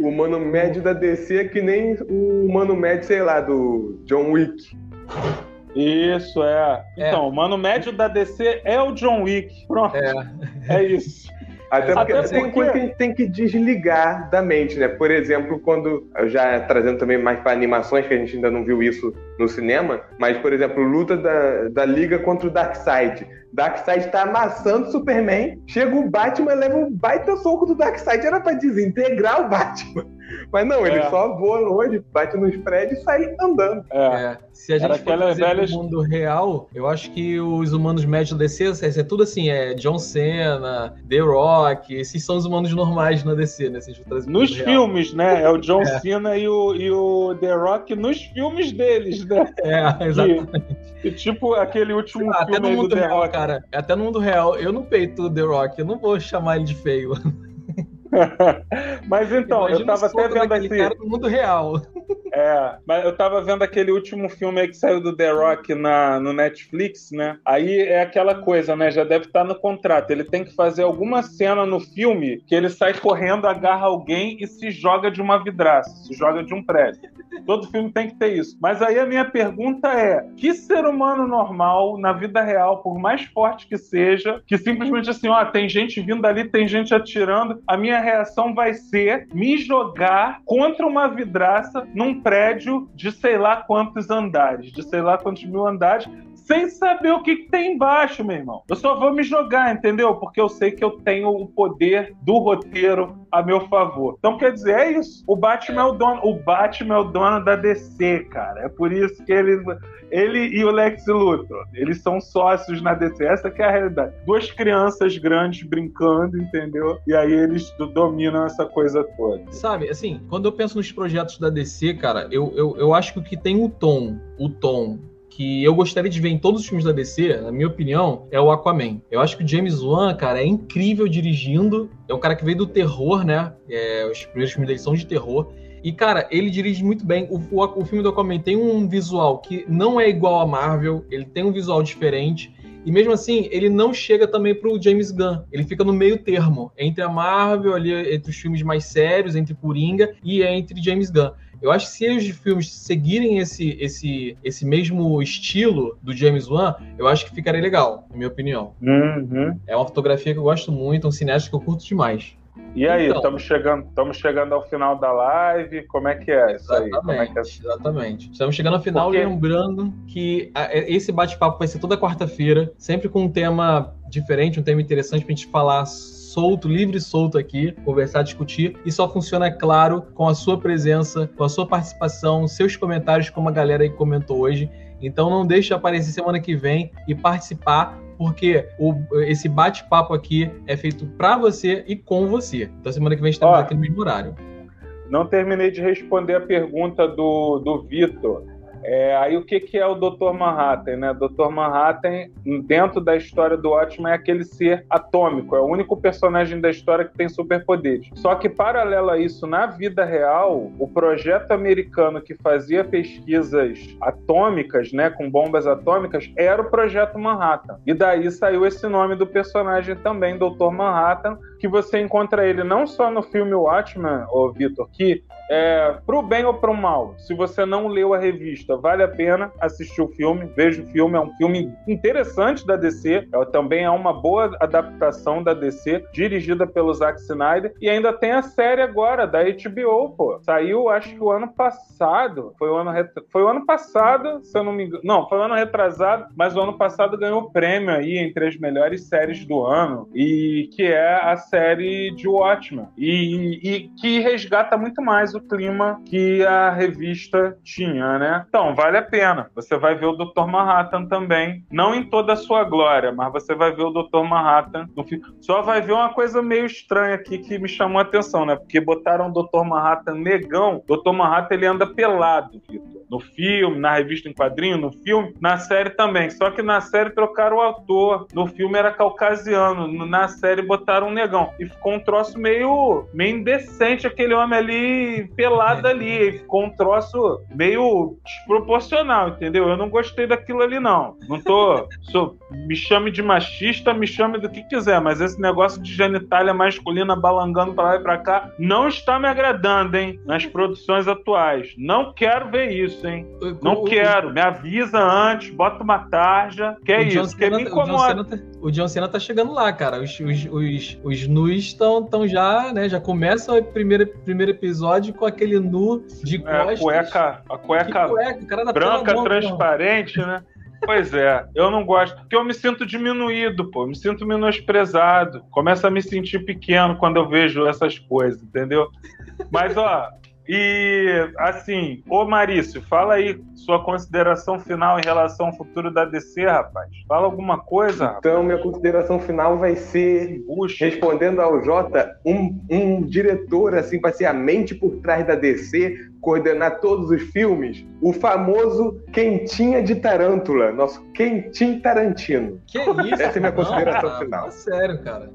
O humano médio da DC é que nem o humano médio, sei lá, do John Wick. Isso, é. É. Então, o humano médio da DC é o John Wick. Pronto. É. É isso. Até porque Até tem porque- coisa que a gente tem que desligar da mente, né? Por exemplo, quando. eu Já trazendo também mais para animações, que a gente ainda não viu isso no cinema, mas, por exemplo, luta da, da Liga contra o Darkseid. Darkseid tá amassando o Superman, chega o Batman e leva um baita soco do Darkseid. Era pra desintegrar o Batman. Mas não, ele É. só voa longe, bate nos prédios e sai andando. É. É, se a Era gente for trazer velhas- mundo real, eu acho que os humanos médios da DC, é, é tudo assim, é John Cena, The Rock, esses são os humanos normais na DC, né? Se Nos mundo real. filmes, né? É o John [laughs] É. Cena e o, e o The Rock nos filmes deles, né? [laughs] É, exatamente. E, tipo aquele último Até filme no aí do mundo The real, Rock. cara. Até no mundo real, eu não peito o The Rock, eu não vou chamar ele de feio. [laughs] Mas então, eu Imagina tava o soco até vendo assim. cara no mundo real. [laughs] É, mas eu tava vendo aquele último filme aí que saiu do The Rock na, no Netflix, né? Aí é aquela coisa, né? Já deve estar no contrato. Ele tem que fazer alguma cena no filme que ele sai correndo, agarra alguém e se joga de uma vidraça, se joga de um prédio. Todo filme tem que ter isso. Mas aí a minha pergunta é: que ser humano normal, na vida real, por mais forte que seja, que simplesmente assim, ó, tem gente vindo ali, tem gente atirando, a minha reação vai ser me jogar contra uma vidraça num prédio de sei lá quantos andares, de sei lá quantos mil andares, sem saber o que, que tem embaixo, meu irmão. Eu só vou me jogar, entendeu? Porque eu sei que eu tenho o poder do roteiro a meu favor. Então, quer dizer, é isso. O Batman é o dono, o Batman é o dono da DC, cara. É por isso que ele, ele e o Lex Luthor, eles são sócios na DC. Essa é a realidade. Duas crianças grandes brincando, entendeu? E aí eles do- dominam essa coisa toda. Sabe, assim, quando eu penso nos projetos da DC, cara, eu, eu, eu acho que o que tem o tom, o tom que eu gostaria de ver em todos os filmes da DC, na minha opinião, é o Aquaman. Eu acho que o James Wan, cara, é incrível dirigindo. É um cara que veio do terror, né? É, os primeiros filmes dele são de terror. E, cara, ele dirige muito bem. O, o, o filme do Aquaman tem um visual que não é igual a Marvel, ele tem um visual diferente. E mesmo assim, ele não chega também pro James Gunn. Ele fica no meio termo, entre a Marvel, ali, entre os filmes mais sérios, entre Coringa e entre James Gunn. Eu acho que se os filmes seguirem esse, esse, esse mesmo estilo do James Wan, eu acho que ficaria legal, na minha opinião. Uhum. É uma fotografia que eu gosto muito, é um cineasta que eu curto demais. E aí, Então. estamos chegando, estamos chegando ao final da live. Como é que é isso aí? É Exatamente, que é? exatamente. Estamos chegando ao final, lembrando que a- é- esse bate-papo vai ser toda quarta-feira, sempre com um tema diferente, um tema interessante pra gente falar solto, livre e solto aqui, conversar, discutir. E só funciona, é claro, com a sua presença, com a sua participação, seus comentários, como a galera aí comentou hoje. Então não deixe de aparecer semana que vem e participar, porque o- esse bate-papo aqui é feito pra você e com você. Então semana que vem estamos Ó. aqui no mesmo horário. Não terminei de responder a pergunta do, do Vitor. É, aí o que, que é o Dr. Manhattan, né? Dr. Manhattan, dentro da história do Watchmen, é aquele ser atômico, é o único personagem da história que tem superpoderes. Só que, paralelo a isso, na vida real, o projeto americano que fazia pesquisas atômicas, né, com bombas atômicas, era o projeto Manhattan. E daí saiu esse nome do personagem também, Dr. Manhattan, que você encontra ele não só no filme Watchmen, ô Vitor, que é, pro bem ou pro mal, se você não leu a revista, vale a pena assistir o filme. Veja o filme, é um filme interessante da DC. É, também é uma boa adaptação da DC, dirigida pelo Zack Snyder. E ainda tem a série agora, da HBO, pô. Saiu, acho que o ano passado. Foi o ano, ret... foi o ano passado, se eu não me engano. Não, foi o ano retrasado, mas o ano passado ganhou prêmio aí entre as melhores séries do ano. E que é a série de Watchmen. E, e que resgata muito mais o clima que a revista tinha, né? Então, vale a pena. Você vai ver o Dr. Manhattan também. Não em toda a sua glória, mas você vai ver o Dr. Manhattan no filme. Só vai ver uma coisa meio estranha aqui que me chamou a atenção, né? Porque botaram o Dr. Manhattan negão. Dr. Manhattan ele anda pelado, Vitor. No filme, na revista em quadrinho, no filme, na série também. Só que na série trocaram o autor. No filme era caucasiano. Na série botaram um negão. E ficou um troço meio, meio indecente aquele homem ali pelado ali. E ficou um troço meio desproporcional, entendeu? Eu não gostei daquilo ali, não. Não tô. [laughs] Sou, me chame de machista, me chame do que quiser, mas esse negócio de genitália masculina balangando pra lá e pra cá não está me agradando, hein? Nas produções atuais. Não quero ver isso, hein? Não quero. Me avisa antes, bota uma tarja. Que é isso, que me incomoda. Tá, o John Cena tá chegando lá, cara. Os, os, os, os nus estão tão já, né? Já começa o primeiro, primeiro episódio com aquele nu de costas. É, a cueca, a cueca, cueca branca, transparente, né? Pois é, eu não gosto, porque eu me sinto diminuído, pô, me sinto menosprezado, começo a me sentir pequeno quando eu vejo essas coisas, entendeu? Mas, ó, e assim, ô Marício, fala aí sua consideração final em relação ao futuro da DC, rapaz. Fala alguma coisa. Rapaz. Então, minha consideração final vai ser, Puxa. respondendo ao Jota, um, um diretor, assim, para ser a mente por trás da DC, coordenar todos os filmes, o famoso Quentinha de Tarântula, nosso Quentin Tarantino. Que isso? Essa é a minha consideração não, final. sério, cara.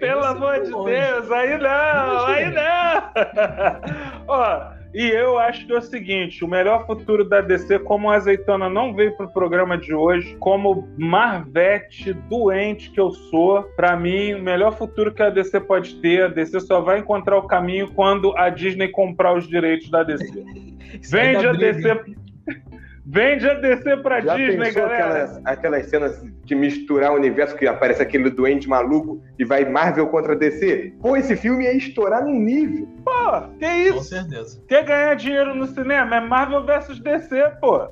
Pelo amor de longe. Deus, aí não, aí não. [laughs] Ó, e eu acho que é o seguinte: o melhor futuro da DC, como a azeitona não veio pro programa de hoje, como Marvete doente que eu sou, para mim, o melhor futuro que a DC pode ter, a DC só vai encontrar o caminho quando a Disney comprar os direitos da DC. [laughs] Vende a DC. [laughs] Vende a DC pra Já Disney, galera. Aquelas, aquelas cenas de misturar o universo que aparece aquele doente maluco e vai Marvel contra DC? Pô, esse filme ia estourar num nível. Pô, que isso? Com certeza. Quer ganhar dinheiro no cinema? É Marvel versus DC, pô.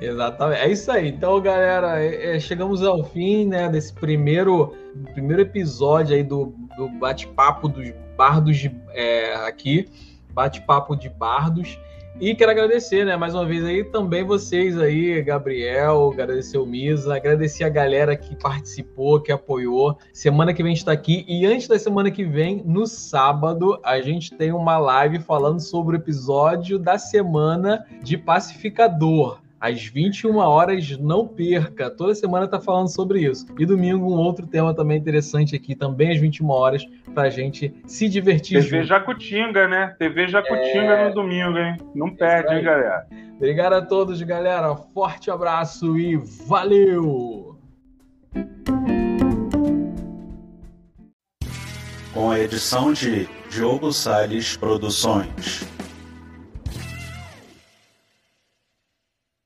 Exatamente. É isso aí. Então, galera, é, é, chegamos ao fim né, desse primeiro, primeiro episódio aí do, do bate-papo dos bardos é, aqui. Bate-papo de bardos. E quero agradecer, né, mais uma vez aí também vocês aí, Gabriel, agradecer o Misa, agradecer a galera que participou, que apoiou. Semana que vem está aqui e antes da semana que vem, no sábado, a gente tem uma live falando sobre o episódio da semana de Pacificador às 21 horas, não perca. Toda semana tá falando sobre isso. E domingo, um outro tema também interessante aqui, também às 21 horas, pra gente se divertir TV junto. Jacutinga, né? TV Jacutinga é... no domingo, hein? Não perde, hein, galera? Obrigado a todos, galera. Forte abraço e valeu! Com a edição de Diogo Sales Produções.